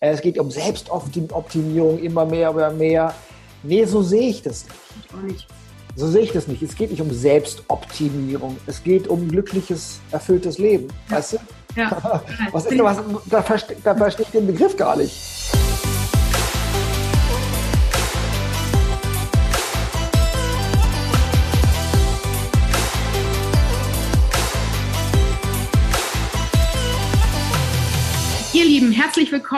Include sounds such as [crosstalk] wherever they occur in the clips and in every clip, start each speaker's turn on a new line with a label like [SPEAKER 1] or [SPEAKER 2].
[SPEAKER 1] Äh, es geht um Selbstoptimierung immer mehr, immer mehr. Nee, so sehe ich das nicht. So sehe ich das nicht. Es geht nicht um Selbstoptimierung. Es geht um glückliches, erfülltes Leben. Ja. Weißt du? Ja. [laughs] was ist, was, da, da verstehe ich den Begriff gar nicht.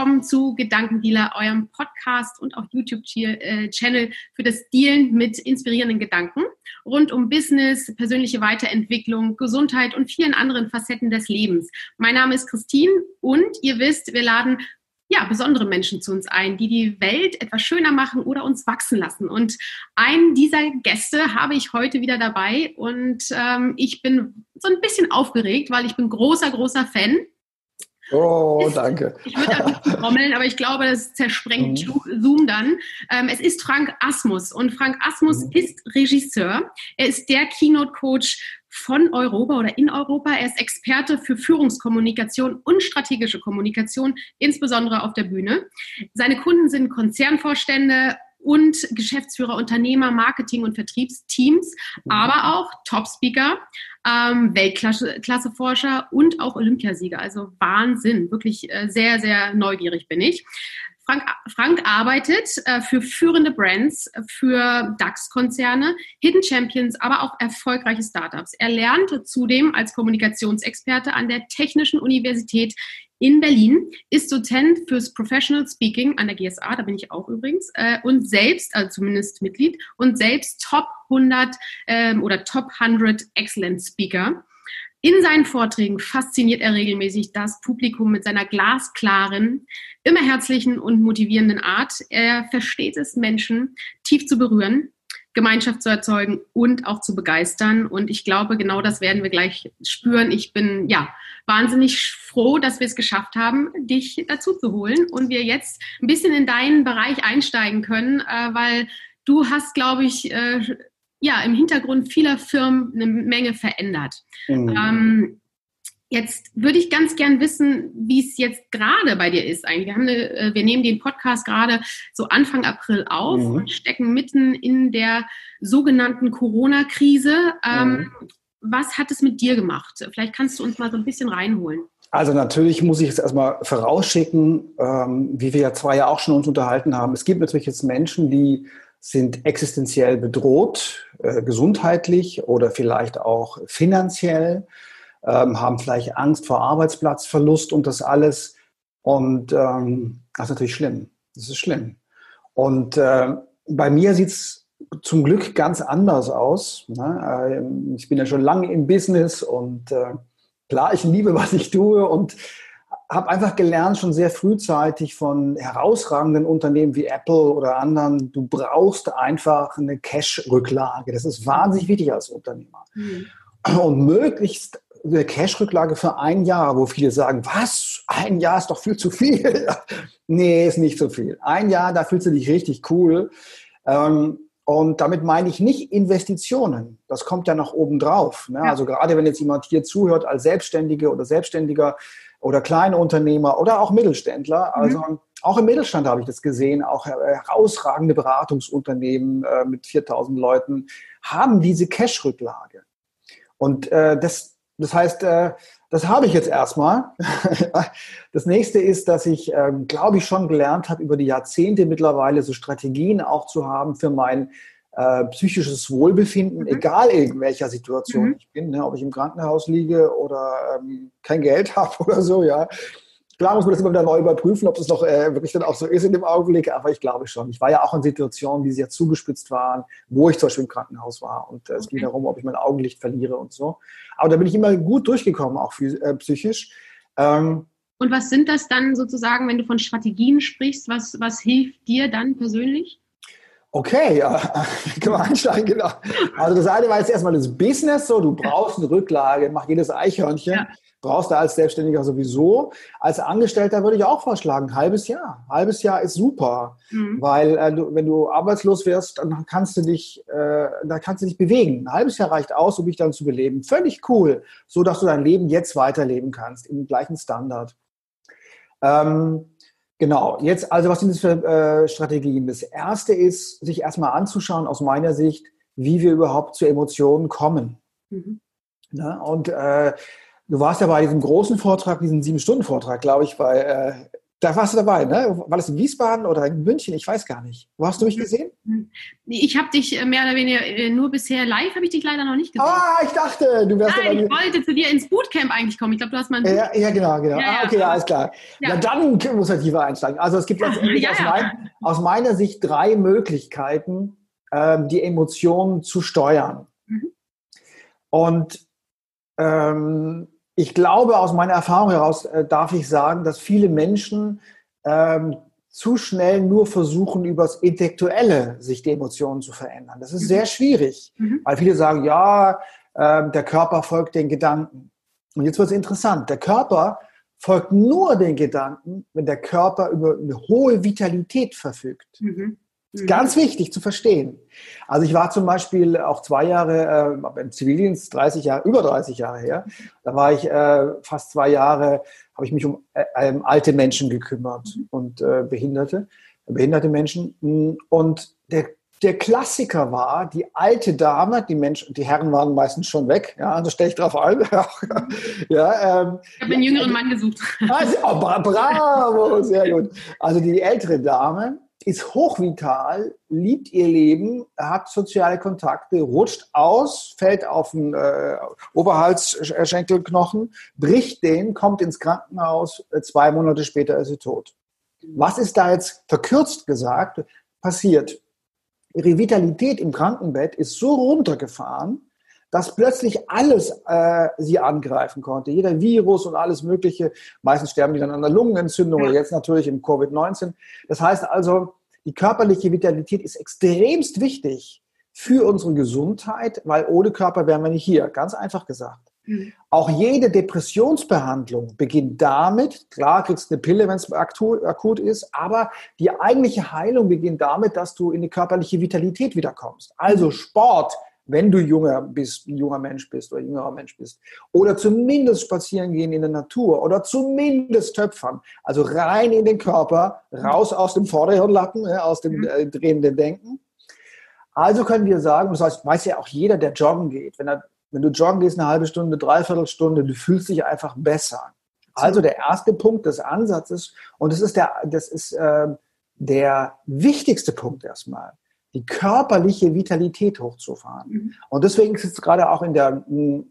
[SPEAKER 2] Willkommen zu Gedankendealer, eurem Podcast und auch YouTube-Channel für das Dealen mit inspirierenden Gedanken rund um Business, persönliche Weiterentwicklung, Gesundheit und vielen anderen Facetten des Lebens. Mein Name ist Christine und ihr wisst, wir laden ja, besondere Menschen zu uns ein, die die Welt etwas schöner machen oder uns wachsen lassen. Und einen dieser Gäste habe ich heute wieder dabei und ähm, ich bin so ein bisschen aufgeregt, weil ich bin großer, großer Fan
[SPEAKER 1] Oh, danke.
[SPEAKER 2] Ich würde auch nicht trommeln, aber ich glaube, das zersprengt mhm. Zoom dann. Ähm, es ist Frank Asmus und Frank Asmus mhm. ist Regisseur. Er ist der Keynote-Coach von Europa oder in Europa. Er ist Experte für Führungskommunikation und strategische Kommunikation, insbesondere auf der Bühne. Seine Kunden sind Konzernvorstände, und Geschäftsführer, Unternehmer, Marketing- und Vertriebsteams, mhm. aber auch Top-Speaker, ähm, Weltklasse-Forscher und auch Olympiasieger. Also Wahnsinn, wirklich äh, sehr, sehr neugierig bin ich. Frank, Frank arbeitet äh, für führende Brands, für DAX-Konzerne, Hidden Champions, aber auch erfolgreiche Startups. Er lernt zudem als Kommunikationsexperte an der Technischen Universität in Berlin, ist Dozent fürs Professional Speaking an der GSA, da bin ich auch übrigens, äh, und selbst, also zumindest Mitglied, und selbst Top 100 ähm, oder Top 100 Excellent Speaker. In seinen Vorträgen fasziniert er regelmäßig das Publikum mit seiner glasklaren, immer herzlichen und motivierenden Art. Er versteht es, Menschen tief zu berühren Gemeinschaft zu erzeugen und auch zu begeistern. Und ich glaube, genau das werden wir gleich spüren. Ich bin ja wahnsinnig froh, dass wir es geschafft haben, dich dazu zu holen und wir jetzt ein bisschen in deinen Bereich einsteigen können, äh, weil du hast, glaube ich, äh, ja, im Hintergrund vieler Firmen eine Menge verändert. Mhm. Ähm, Jetzt würde ich ganz gern wissen, wie es jetzt gerade bei dir ist eigentlich. Wir, haben eine, äh, wir nehmen den Podcast gerade so Anfang April auf mhm. und stecken mitten in der sogenannten Corona-Krise. Ähm, mhm. Was hat es mit dir gemacht? Vielleicht kannst du uns mal so ein bisschen reinholen.
[SPEAKER 1] Also natürlich muss ich jetzt erstmal vorausschicken, ähm, wie wir ja zwei ja auch schon uns unterhalten haben. Es gibt natürlich jetzt Menschen, die sind existenziell bedroht, äh, gesundheitlich oder vielleicht auch finanziell ähm, haben vielleicht Angst vor Arbeitsplatzverlust und das alles. Und ähm, das ist natürlich schlimm. Das ist schlimm. Und äh, bei mir sieht es zum Glück ganz anders aus. Ne? Ähm, ich bin ja schon lange im Business und äh, klar, ich liebe, was ich tue und habe einfach gelernt, schon sehr frühzeitig von herausragenden Unternehmen wie Apple oder anderen, du brauchst einfach eine Cash-Rücklage. Das ist wahnsinnig wichtig als Unternehmer. Mhm. Und möglichst eine Cash-Rücklage für ein Jahr, wo viele sagen, was? Ein Jahr ist doch viel zu viel. [laughs] nee, ist nicht so viel. Ein Jahr, da fühlst du dich richtig cool. Ähm, und damit meine ich nicht Investitionen. Das kommt ja noch oben drauf. Ne? Also gerade wenn jetzt jemand hier zuhört als Selbstständige oder Selbstständiger oder kleine Unternehmer oder auch Mittelständler. Mhm. Also auch im Mittelstand habe ich das gesehen. Auch herausragende Beratungsunternehmen äh, mit 4000 Leuten haben diese Cash-Rücklage. Und äh, das, das heißt, äh, das habe ich jetzt erstmal. [laughs] Das nächste ist, dass ich, ähm, glaube ich, schon gelernt habe, über die Jahrzehnte mittlerweile so Strategien auch zu haben für mein äh, psychisches Wohlbefinden, mhm. egal in welcher Situation mhm. ich bin, ne, ob ich im Krankenhaus liege oder ähm, kein Geld [laughs] habe oder so, ja. Klar muss man das immer wieder neu überprüfen, ob das noch äh, wirklich dann auch so ist in dem Augenblick, aber ich glaube schon. Ich war ja auch in Situationen, die sehr zugespitzt waren, wo ich zum Beispiel im Krankenhaus war und äh, es ging darum, ob ich mein Augenlicht verliere und so. Aber da bin ich immer gut durchgekommen, auch äh, psychisch.
[SPEAKER 2] Ähm, und was sind das dann sozusagen, wenn du von Strategien sprichst, was, was hilft dir dann persönlich?
[SPEAKER 1] Okay, ja, [laughs] können wir einsteigen, genau. Also das eine war jetzt erstmal das Business, so du brauchst eine Rücklage, mach jedes Eichhörnchen. Ja brauchst du als Selbstständiger sowieso. Als Angestellter würde ich auch vorschlagen, halbes Jahr. Halbes Jahr ist super, mhm. weil äh, du, wenn du arbeitslos wirst, dann kannst du dich, äh, da kannst du dich bewegen. Ein halbes Jahr reicht aus, um dich dann zu beleben. Völlig cool, so dass du dein Leben jetzt weiterleben kannst im gleichen Standard. Ähm, Genau, jetzt, also was sind das für äh, Strategien? Das erste ist, sich erstmal anzuschauen, aus meiner Sicht, wie wir überhaupt zu Emotionen kommen. Mhm. Na, ne? und äh, du warst ja bei diesem großen Vortrag, diesem Sieben-Stunden-Vortrag, glaube ich, bei äh, da warst du dabei, ne? War das in Wiesbaden oder in München? Ich weiß gar nicht. Wo hast du mich gesehen?
[SPEAKER 2] Ich habe dich äh, mehr oder weniger äh, nur bisher live, habe ich dich leider noch nicht gesehen.
[SPEAKER 1] Ah, ich dachte, du wärst
[SPEAKER 2] Nein, ich wollte zu dir ins Bootcamp eigentlich kommen. Ich glaube, du hast mal
[SPEAKER 1] ja, ja, genau, genau. Ja, ah, okay, ja, alles klar. Ja. ja, dann muss er tiefer einsteigen. Also es gibt letztendlich aus, mein, aus, meiner Sicht drei Möglichkeiten, ähm, die Emotionen zu steuern. Mhm. Und ähm, ich glaube, aus meiner Erfahrung heraus äh, darf ich sagen, dass viele Menschen ähm, zu schnell nur versuchen, übers Intellektuelle sich die Emotionen zu verändern. Das ist mhm. sehr schwierig, mhm. weil viele sagen, ja, äh, der Körper folgt den Gedanken. Und jetzt wird es interessant. Der Körper folgt nur den Gedanken, wenn der Körper über eine hohe Vitalität verfügt. Mhm. Mhm. Ganz wichtig zu verstehen. Also ich war zum Beispiel auch zwei Jahre äh, im Zivildienst, 30 Jahre, über 30 Jahre her. Da war ich äh, fast zwei Jahre, habe ich mich um äh, ähm, alte Menschen gekümmert mhm. und äh, Behinderte, behinderte Menschen. Und der, der Klassiker war, die alte Dame, die Menschen, die Herren waren meistens schon weg, ja, also stelle ich drauf ein. [laughs]
[SPEAKER 2] ja, ähm, ich habe einen jüngeren Mann gesucht.
[SPEAKER 1] Also, oh, bravo, sehr gut. Also die ältere Dame, ist hochvital, liebt ihr Leben, hat soziale Kontakte, rutscht aus, fällt auf den äh, Oberhalsschenkelknochen, bricht den, kommt ins Krankenhaus, äh, zwei Monate später ist sie tot. Was ist da jetzt verkürzt gesagt passiert? Ihre Vitalität im Krankenbett ist so runtergefahren, dass plötzlich alles äh, sie angreifen konnte. Jeder Virus und alles Mögliche. Meistens sterben die dann an der Lungenentzündung oder jetzt natürlich im Covid-19. Das heißt also, die körperliche Vitalität ist extremst wichtig für unsere Gesundheit, weil ohne Körper wären wir nicht hier. Ganz einfach gesagt. Mhm. Auch jede Depressionsbehandlung beginnt damit, klar kriegst du eine Pille, wenn es akut ist, aber die eigentliche Heilung beginnt damit, dass du in die körperliche Vitalität wiederkommst. Also mhm. Sport, wenn du junger bist, ein junger Mensch bist oder jüngerer Mensch bist. Oder zumindest spazieren gehen in der Natur oder zumindest töpfern. Also rein in den Körper, raus aus dem Vorderhirnlappen, aus dem mhm. äh, drehenden Denken. Also können wir sagen, das heißt, weiß ja auch jeder, der joggen geht, wenn, er, wenn du joggen gehst, eine halbe Stunde, dreiviertel Stunde, du fühlst dich einfach besser. Also der erste Punkt des Ansatzes, und das ist der, das ist äh, der wichtigste Punkt erstmal die körperliche Vitalität hochzufahren. Mhm. Und deswegen ist es gerade auch in der,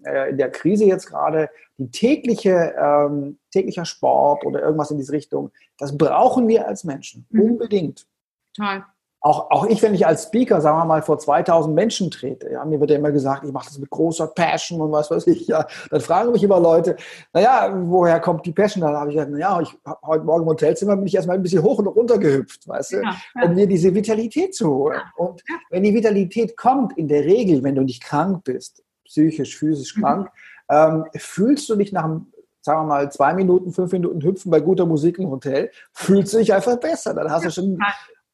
[SPEAKER 1] äh, in der Krise jetzt gerade die tägliche, ähm, täglicher Sport oder irgendwas in diese Richtung, das brauchen wir als Menschen mhm. unbedingt. Total auch, auch ich, wenn ich als Speaker, sagen wir mal, vor 2000 Menschen trete, ja, mir wird ja immer gesagt, ich mache das mit großer Passion und was weiß ich, ja, dann fragen mich immer Leute, naja, woher kommt die Passion? Dann habe ich gesagt, naja, ich, heute Morgen im Hotelzimmer bin ich erstmal ein bisschen hoch und runter gehüpft, weißt du, ja, ja. um mir diese Vitalität zu holen. Und wenn die Vitalität kommt, in der Regel, wenn du nicht krank bist, psychisch, physisch mhm. krank, mhm. ähm, fühlst du dich nach einem sagen wir mal, zwei Minuten, fünf Minuten hüpfen bei guter Musik im Hotel, fühlst du dich einfach besser. Dann hast du schon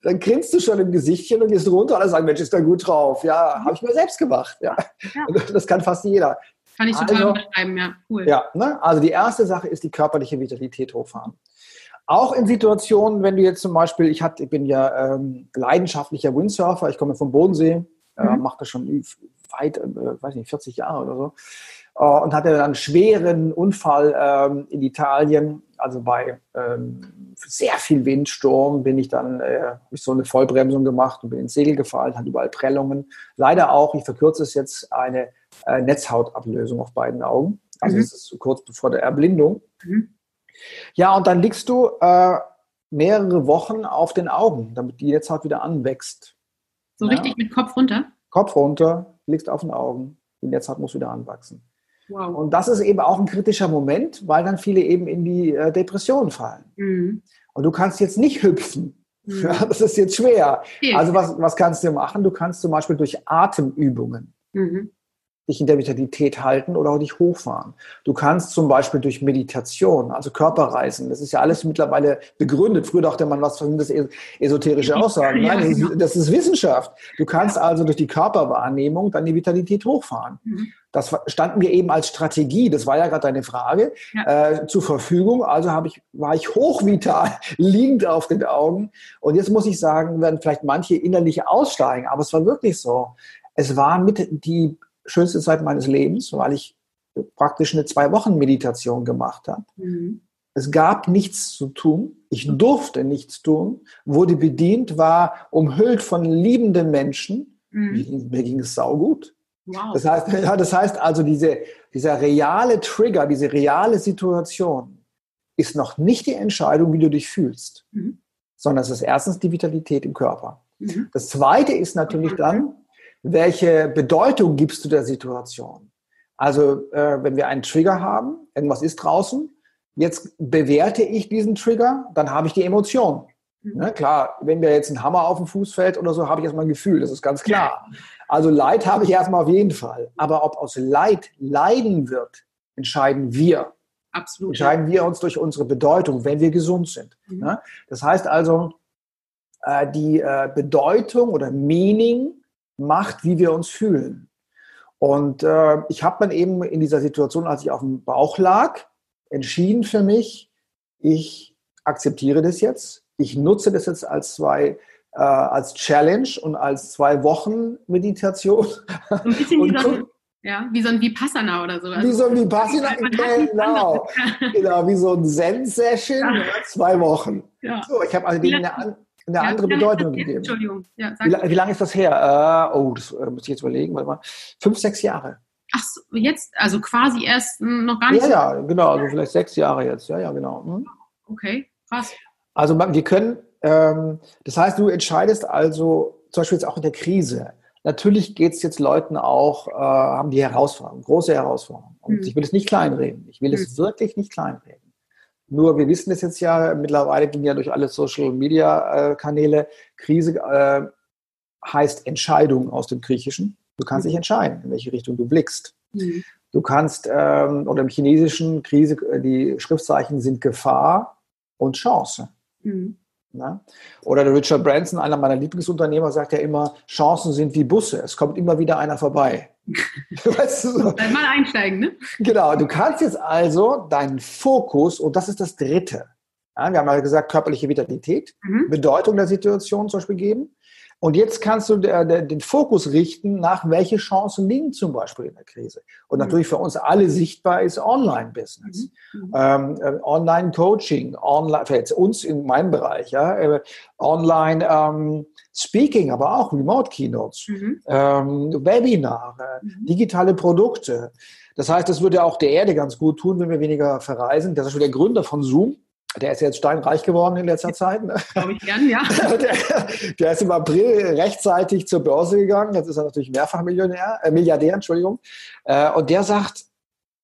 [SPEAKER 1] dann grinst du schon im Gesichtchen und gehst runter und alle sagen, Mensch, ist da gut drauf. Ja, habe ich mir selbst gemacht. Ja. ja. Das kann fast jeder.
[SPEAKER 2] Kann ich total also, unterschreiben, ja.
[SPEAKER 1] Cool. Ja, ne? also die erste Sache ist die körperliche Vitalität hochfahren. Auch in Situationen, wenn du jetzt zum Beispiel, ich, hat, ich bin ja ähm, leidenschaftlicher Windsurfer, ich komme vom Bodensee, äh, mhm. äh, mache das schon weit, äh, weiß nicht, 40 Jahre oder so, äh, und hatte dann einen schweren Unfall ähm, in Italien, also bei ähm, sehr viel Windsturm bin ich dann, äh, ich so eine Vollbremsung gemacht und bin ins Segel gefallen, hat überall Prellungen. Leider auch, ich verkürze es jetzt, eine äh, Netzhautablösung auf beiden Augen. Also mhm. es ist kurz bevor der Erblindung. Mhm. Ja, und dann liegst du äh, mehrere Wochen auf den Augen, damit die Netzhaut wieder anwächst.
[SPEAKER 2] So ja. richtig mit Kopf runter?
[SPEAKER 1] Kopf runter, liegst auf den Augen, die Netzhaut muss wieder anwachsen. Wow. Und das ist eben auch ein kritischer Moment, weil dann viele eben in die äh, Depression fallen. Mhm. Und du kannst jetzt nicht hüpfen. Mhm. Ja, das ist jetzt schwer. Also was, was kannst du machen? Du kannst zum Beispiel durch Atemübungen. Mhm. Dich in der Vitalität halten oder auch dich hochfahren. Du kannst zum Beispiel durch Meditation, also Körperreisen, das ist ja alles mittlerweile begründet. Früher dachte man, was sind das esoterische Aussagen? Nein, das ist, Wissenschaft. Du kannst also durch die Körperwahrnehmung dann die Vitalität hochfahren. Mhm. Das stand mir eben als Strategie, das war ja gerade deine Frage, ja. äh, zur Verfügung. Also habe ich, war ich hochvital, [laughs] liegend auf den Augen. Und jetzt muss ich sagen, werden vielleicht manche innerlich aussteigen, aber es war wirklich so. Es war mit die schönste Zeit meines Lebens, weil ich praktisch eine zwei Wochen Meditation gemacht habe. Mhm. Es gab nichts zu tun. Ich durfte nichts tun, wurde bedient, war umhüllt von liebenden Menschen. Mhm. Mir ging es saugut. Wow. Das heißt, [laughs] ja, das heißt also, diese, dieser reale Trigger, diese reale Situation ist noch nicht die Entscheidung, wie du dich fühlst, mhm. sondern es ist erstens die Vitalität im Körper. Mhm. Das zweite ist natürlich dann, welche Bedeutung gibst du der Situation? Also, äh, wenn wir einen Trigger haben, irgendwas ist draußen, jetzt bewerte ich diesen Trigger, dann habe ich die Emotion. Mhm. Ne, klar, wenn mir jetzt ein Hammer auf den Fuß fällt oder so, habe ich erstmal ein Gefühl, das ist ganz klar. Also Leid habe ich erstmal auf jeden Fall. Aber ob aus Leid Leiden wird, entscheiden wir. Absolut. Entscheiden wir uns durch unsere Bedeutung, wenn wir gesund sind. Mhm. Ne? Das heißt also, äh, die äh, Bedeutung oder Meaning macht, wie wir uns fühlen. Und äh, ich habe dann eben in dieser Situation, als ich auf dem Bauch lag, entschieden für mich, ich akzeptiere das jetzt. Ich nutze das jetzt als zwei äh, als Challenge und als zwei Wochen Meditation.
[SPEAKER 2] So ein bisschen wie so ein, ja, wie so ein Vipassana oder so.
[SPEAKER 1] wie so ein Vipassana, genau. genau, wie so ein Zen-Session, ja. zwei Wochen. Ja. So, ich habe also denen eine, eine ja, andere Bedeutung gegeben. Entschuldigung. Ja, wie, wie, lange ist das her? Uh, oh, das uh, muss ich jetzt überlegen. Warte mal. Fünf, sechs Jahre.
[SPEAKER 2] Ach so, jetzt, also quasi erst noch gar nicht.
[SPEAKER 1] Ja, so ja, genau, also vielleicht sechs Jahre jetzt. Ja, ja, genau. Hm.
[SPEAKER 2] Okay, krass.
[SPEAKER 1] Also wir können, ähm, das heißt, du entscheidest also, zum Beispiel jetzt auch in der Krise, natürlich geht es jetzt Leuten auch, äh, haben die Herausforderungen, große Herausforderungen. Und hm. ich will es nicht kleinreden. Ich will hm. es wirklich nicht kleinreden. Nur wir wissen es jetzt ja, mittlerweile ging ja durch alle Social-Media-Kanäle, Krise äh, heißt Entscheidung aus dem Griechischen. Du kannst mhm. dich entscheiden, in welche Richtung du blickst. Mhm. Du kannst, ähm, oder im Chinesischen, Krise, äh, die Schriftzeichen sind Gefahr und Chance. Mhm. Na? Oder der Richard Branson, einer meiner Lieblingsunternehmer, sagt ja immer, Chancen sind wie Busse, es kommt immer wieder einer vorbei. [laughs]
[SPEAKER 2] weißt du so? Dann mal einsteigen, ne?
[SPEAKER 1] Genau, du kannst jetzt also deinen Fokus, und das ist das Dritte, ja, wir haben ja gesagt, körperliche Vitalität, mhm. Bedeutung der Situation zum Beispiel geben. Und jetzt kannst du der, der, den Fokus richten, nach welche Chancen liegen zum Beispiel in der Krise. Und mhm. natürlich für uns alle sichtbar ist Online-Business, mhm. mhm. ähm, äh, Online-Coaching, Online, für jetzt uns in meinem Bereich, ja, äh, Online ähm, Speaking, aber auch Remote-Keynotes, mhm. ähm, Webinare, mhm. digitale Produkte. Das heißt, das würde auch der Erde ganz gut tun, wenn wir weniger verreisen. Das ist schon der Gründer von Zoom. Der ist jetzt steinreich geworden in letzter Zeit. Ne?
[SPEAKER 2] Glaube ich gern, ja. [laughs]
[SPEAKER 1] Der, der, ist im April rechtzeitig zur Börse gegangen. Jetzt ist er natürlich mehrfach Millionär, äh, Milliardär, Entschuldigung. Äh, und der sagt,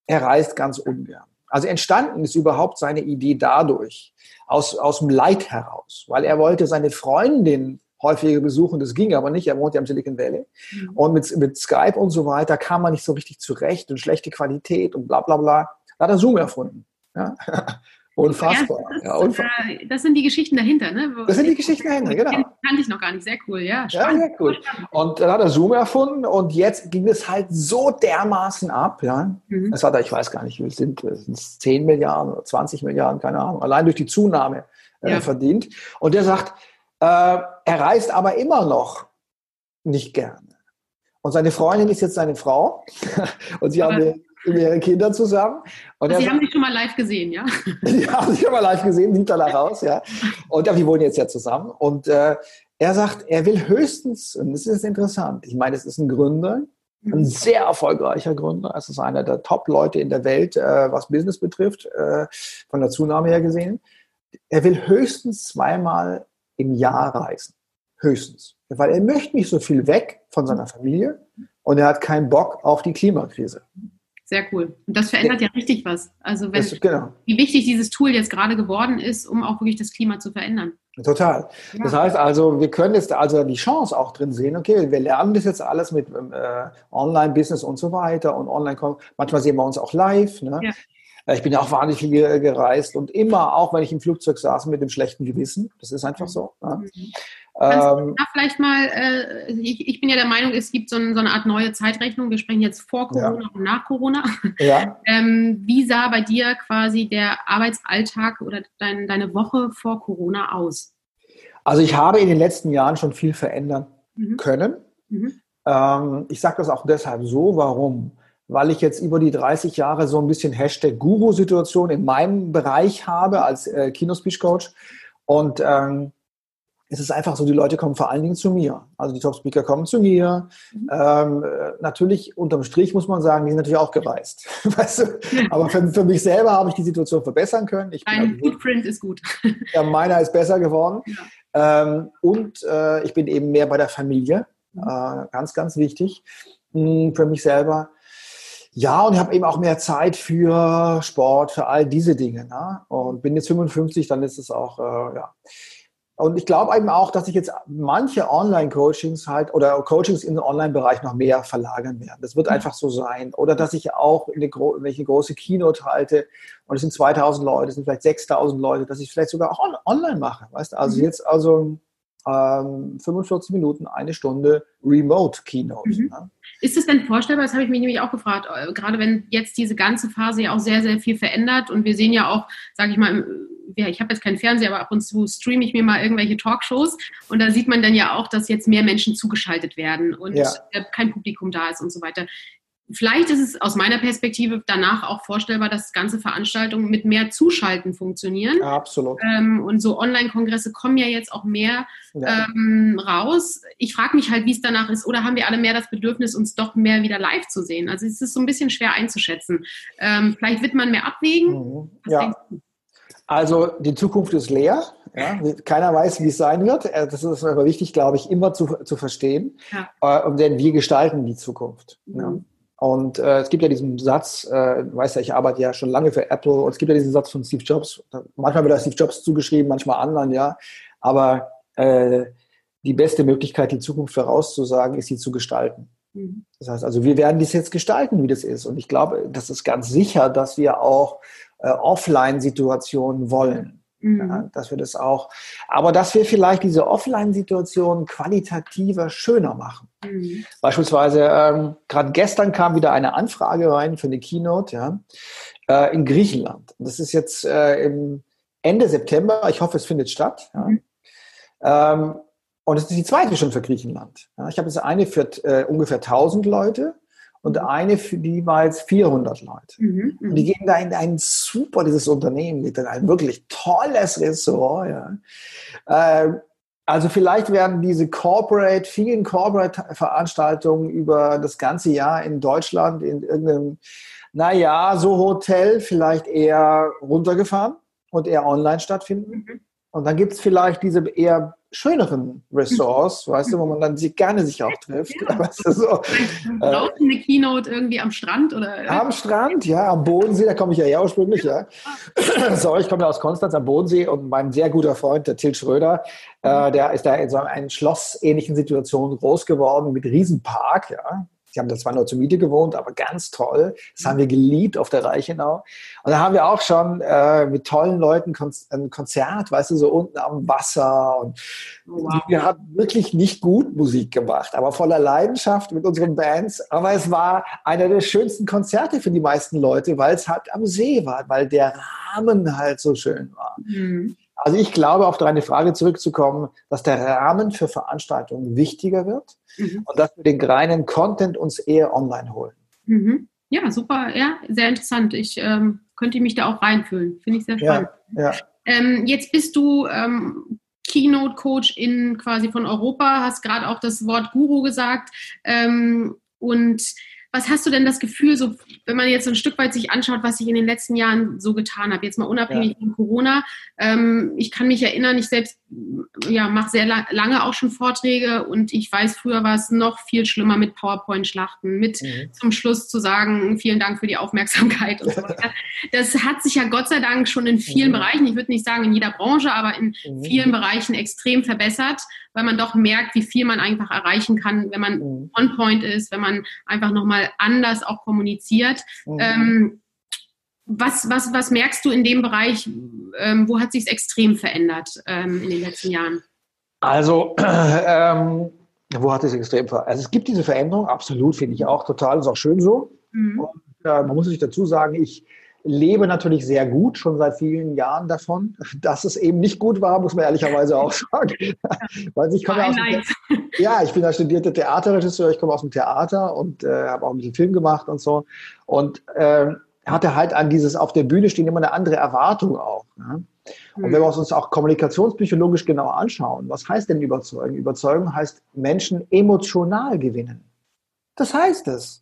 [SPEAKER 1] er reist ganz ungern. Also entstanden ist überhaupt seine Idee dadurch, aus, aus dem Leid heraus, weil er wollte seine Freundin häufiger besuchen, das ging aber nicht, er wohnt ja im Silicon Valley. Mhm. Und mit, mit Skype und so weiter kam man nicht so richtig zurecht und schlechte Qualität und bla bla bla. Da hat er Zoom erfunden. Ja? Unfassbar. Ja, das,
[SPEAKER 2] ja, unfassbar. Äh, das, sind die Geschichten dahinter, ne?
[SPEAKER 1] das sind die Geschichten dahinter, genau.
[SPEAKER 2] Kannte ich noch gar nicht. Sehr cool, ja.
[SPEAKER 1] Spannend. Ja, sehr cool. Und dann hat er Zoom erfunden und jetzt ging es halt so dermaßen ab, ja. Mhm. Das hat er, ich weiß gar nicht, wie sind es 10 Milliarden oder 20 Milliarden, keine Ahnung, allein durch die Zunahme äh, ja. verdient. Und der sagt, äh, er reist aber immer noch nicht gerne. Und seine Freundin ist jetzt seine Frau. [laughs] und sie haben mehrere Kinder zusammen.
[SPEAKER 2] Und Sie haben sich schon mal live gesehen, ja? [laughs]
[SPEAKER 1] Die haben sich schon mal live gesehen, sieht danach aus, ja. Und ja, die wohnen jetzt ja zusammen. Und äh, er sagt, er will höchstens, und das ist interessant, ich meine, es ist ein Gründer, ein sehr erfolgreicher Gründer. Es ist einer der Top-Leute in der Welt, äh, was Business betrifft, äh, von der Zunahme her gesehen. Er will höchstens zweimal im Jahr reisen. Höchstens. Weil er möchte nicht so viel weg von seiner Familie und er hat keinen Bock auf die Klimakrise.
[SPEAKER 2] Sehr cool. Und das verändert ja, ja richtig was. Also wenn, das, genau. wie wichtig dieses Tool jetzt gerade geworden ist, um auch wirklich das Klima zu verändern.
[SPEAKER 1] Total. Ja. Das heißt also, wir können jetzt also die Chance auch drin sehen, okay, wir lernen das jetzt alles mit äh, Online-Business und so weiter und online kommen. Manchmal sehen wir uns auch live. Ne? Ja. Äh, ich bin ja auch wahnsinnig viel gereist und immer, auch wenn ich im Flugzeug saß, mit dem schlechten Gewissen. Das ist einfach so. Ne? Mhm.
[SPEAKER 2] Kannst du ähm, da vielleicht mal, äh, ich, ich, bin ja der Meinung, es gibt so, ein, so, eine Art neue Zeitrechnung. Wir sprechen jetzt vor Corona ja. und nach Corona. Ja. [laughs] ähm, wie sah bei dir quasi der Arbeitsalltag oder dein, deine Woche vor Corona aus?
[SPEAKER 1] Also ich habe in den letzten Jahren schon viel verändern mhm. können. Mhm. Ähm, ich sage das auch deshalb so, warum? Weil ich jetzt über die 30 Jahre so ein bisschen Hashtag Guru-Situation in meinem Bereich habe als äh, Kino-Speech-Coach. Und ähm, es ist einfach so, die Leute kommen vor allen Dingen zu mir. Also die Top-Speaker kommen zu mir. Mhm. Ähm, natürlich, unterm Strich muss man sagen, die sind natürlich auch gereist. [laughs] weißt du? Aber für, für, mich selber habe ich die Situation verbessern können. Ich
[SPEAKER 2] Dein also, Footprint ist gut.
[SPEAKER 1] ja, meiner ist besser geworden. Ja. Ähm, und äh, ich bin eben mehr bei der Familie. Mhm. Äh, ganz, ganz wichtig mh, hm, für mich selber. Ja, und ich habe eben auch mehr Zeit für Sport, für all diese Dinge. Ne? Und bin jetzt 55, dann ist es auch, äh, ja und ich glaube eben auch, dass sich jetzt manche Online-Coachings halt oder Coachings im Online-Bereich noch mehr verlagern werden. Das wird einfach so sein. Oder dass ich auch, eine, wenn ich eine große Keynote halte und es sind 2000 Leute, es sind vielleicht 6000 Leute, dass ich vielleicht sogar auch on online mache. Weißt du? Also mhm. jetzt also ähm, 45 Minuten, eine Stunde Remote Keynote. Mhm.
[SPEAKER 2] Ne? Ist es denn vorstellbar, das habe ich mich nämlich auch gefragt, äh, gerade wenn jetzt diese ganze Phase ja auch sehr, sehr viel verändert und wir sehen ja auch, sage ich mal, ich habe jetzt keinen Fernseher, aber ab und zu streame ich mir mal irgendwelche Talkshows und da sieht man dann ja auch, dass jetzt mehr Menschen zugeschaltet werden und ja. kein Publikum da ist und so weiter. Vielleicht ist es aus meiner Perspektive danach auch vorstellbar, dass ganze Veranstaltungen mit mehr Zuschalten funktionieren.
[SPEAKER 1] Ja, absolut.
[SPEAKER 2] Ähm, und so Online-Kongresse kommen ja jetzt auch mehr ja. ähm, raus. Ich frage mich halt, wie es danach ist. Oder haben wir alle mehr das Bedürfnis, uns doch mehr wieder live zu sehen? Also es ist so ein bisschen schwer einzuschätzen. Ähm, vielleicht wird man mehr abwägen.
[SPEAKER 1] Mhm. ja. Also die Zukunft ist leer. Ja? Keiner weiß, wie es sein wird. Äh, das ist aber wichtig, glaube ich, immer zu, zu verstehen. Ja. Äh, denn wir gestalten die Zukunft. Mhm. Ja? Und äh, es gibt ja diesen Satz, äh, weißt ja, ich arbeite ja schon lange für Apple, und es gibt ja diesen Satz von Steve Jobs. Manchmal wird er Steve Jobs zugeschrieben, manchmal anderen, ja. Aber äh, die beste Möglichkeit, die Zukunft vorauszusagen, ist sie zu gestalten. Mhm. Das heißt also, wir werden dies jetzt gestalten, wie das ist. Und ich glaube, das ist ganz sicher, dass wir auch Offline-Situationen wollen. Mhm. Ja, dass wir das auch, aber dass wir vielleicht diese Offline-Situation qualitativer schöner machen. Mhm. Beispielsweise, ähm, gerade gestern kam wieder eine Anfrage rein für eine Keynote ja, äh, in Griechenland. Das ist jetzt äh, im Ende September, ich hoffe, es findet statt. Ja. Mhm. Ähm, und es ist die zweite schon für Griechenland. Ja, ich habe jetzt eine für äh, ungefähr 1000 Leute und mhm. eine für die war jetzt 400 Leute. Mhm, und die gehen da in ein super, dieses Unternehmen, mit ein wirklich tolles Ressort. Ja. Äh, also vielleicht werden diese Corporate, vielen Corporate-Veranstaltungen über das ganze Jahr in Deutschland in irgendeinem, naja, so Hotel vielleicht eher runtergefahren und eher online stattfinden. Mhm. Und dann gibt es vielleicht diese eher schöneren Ressorts, weißt du, wo man dann sich, gerne sich auch trifft. Ja. Weißt du, so.
[SPEAKER 2] Draußen eine Keynote irgendwie am Strand oder?
[SPEAKER 1] Am Strand, ja, am Bodensee, da komme ich ja her ursprünglich, ja. so, ich komme ja aus Konstanz am Bodensee und mein sehr guter Freund, der Till Schröder, äh, mhm. der ist da in so einer schlossähnlichen Situation groß geworden mit Riesenpark, ja. Sie haben da zwar nur zur Miete gewohnt, aber ganz toll. Das haben wir geliebt auf der Reichenau. Und da haben wir auch schon äh, mit tollen Leuten ein Konzert, weißt du, so unten am Wasser. Und oh, wow. wir haben wirklich nicht gut Musik gemacht, aber voller Leidenschaft mit unseren Bands. Aber es war einer der schönsten Konzerte für die meisten Leute, weil es halt am See war, weil der Rahmen halt so schön war. Mhm. Also ich glaube, auf deine Frage zurückzukommen, dass der Rahmen für Veranstaltungen wichtiger wird mhm. und dass wir den reinen Content uns eher online holen.
[SPEAKER 2] Mhm. Ja, super, ja, sehr interessant. Ich ähm, könnte mich da auch reinfühlen. Finde ich sehr spannend. Ja, ja. Ähm, jetzt bist du ähm, Keynote Coach in quasi von Europa, hast gerade auch das Wort Guru gesagt. Ähm, und was hast du denn das Gefühl, so wenn man jetzt so ein Stück weit sich anschaut, was ich in den letzten Jahren so getan habe, jetzt mal unabhängig ja. von Corona, ähm, ich kann mich erinnern, ich selbst ja, mache sehr la lange auch schon Vorträge und ich weiß, früher war es noch viel schlimmer mit PowerPoint-Schlachten, mit mhm. zum Schluss zu sagen, vielen Dank für die Aufmerksamkeit und so [laughs] weiter. Das hat sich ja Gott sei Dank schon in vielen mhm. Bereichen, ich würde nicht sagen in jeder Branche, aber in mhm. vielen Bereichen extrem verbessert, weil man doch merkt, wie viel man einfach erreichen kann, wenn man mhm. on point ist, wenn man einfach nochmal anders auch kommuniziert. Mhm. Ähm, was, was, was merkst du in dem Bereich, ähm, wo hat sich es extrem verändert ähm, in den letzten Jahren?
[SPEAKER 1] Also, [clears throat] ähm, wo hat es extrem verändert? Also es gibt diese Veränderung, absolut, finde ich auch total, ist auch schön so. Mhm. Und, äh, man muss sich dazu sagen, ich lebe natürlich sehr gut, schon seit vielen Jahren davon. [laughs] Dass es eben nicht gut war, muss man ehrlicherweise auch [laughs] sagen. Weil ich komme ja, aus dem, ja, ich bin ja studierter Theaterregisseur, ich komme aus dem Theater und äh, habe auch ein bisschen Film gemacht und so. Und äh, hatte halt an dieses auf der Bühne stehen immer eine andere Erwartung auch. Ne? Und wenn wir uns auch kommunikationspsychologisch genauer anschauen, was heißt denn Überzeugen? Überzeugen heißt Menschen emotional gewinnen. Das heißt es.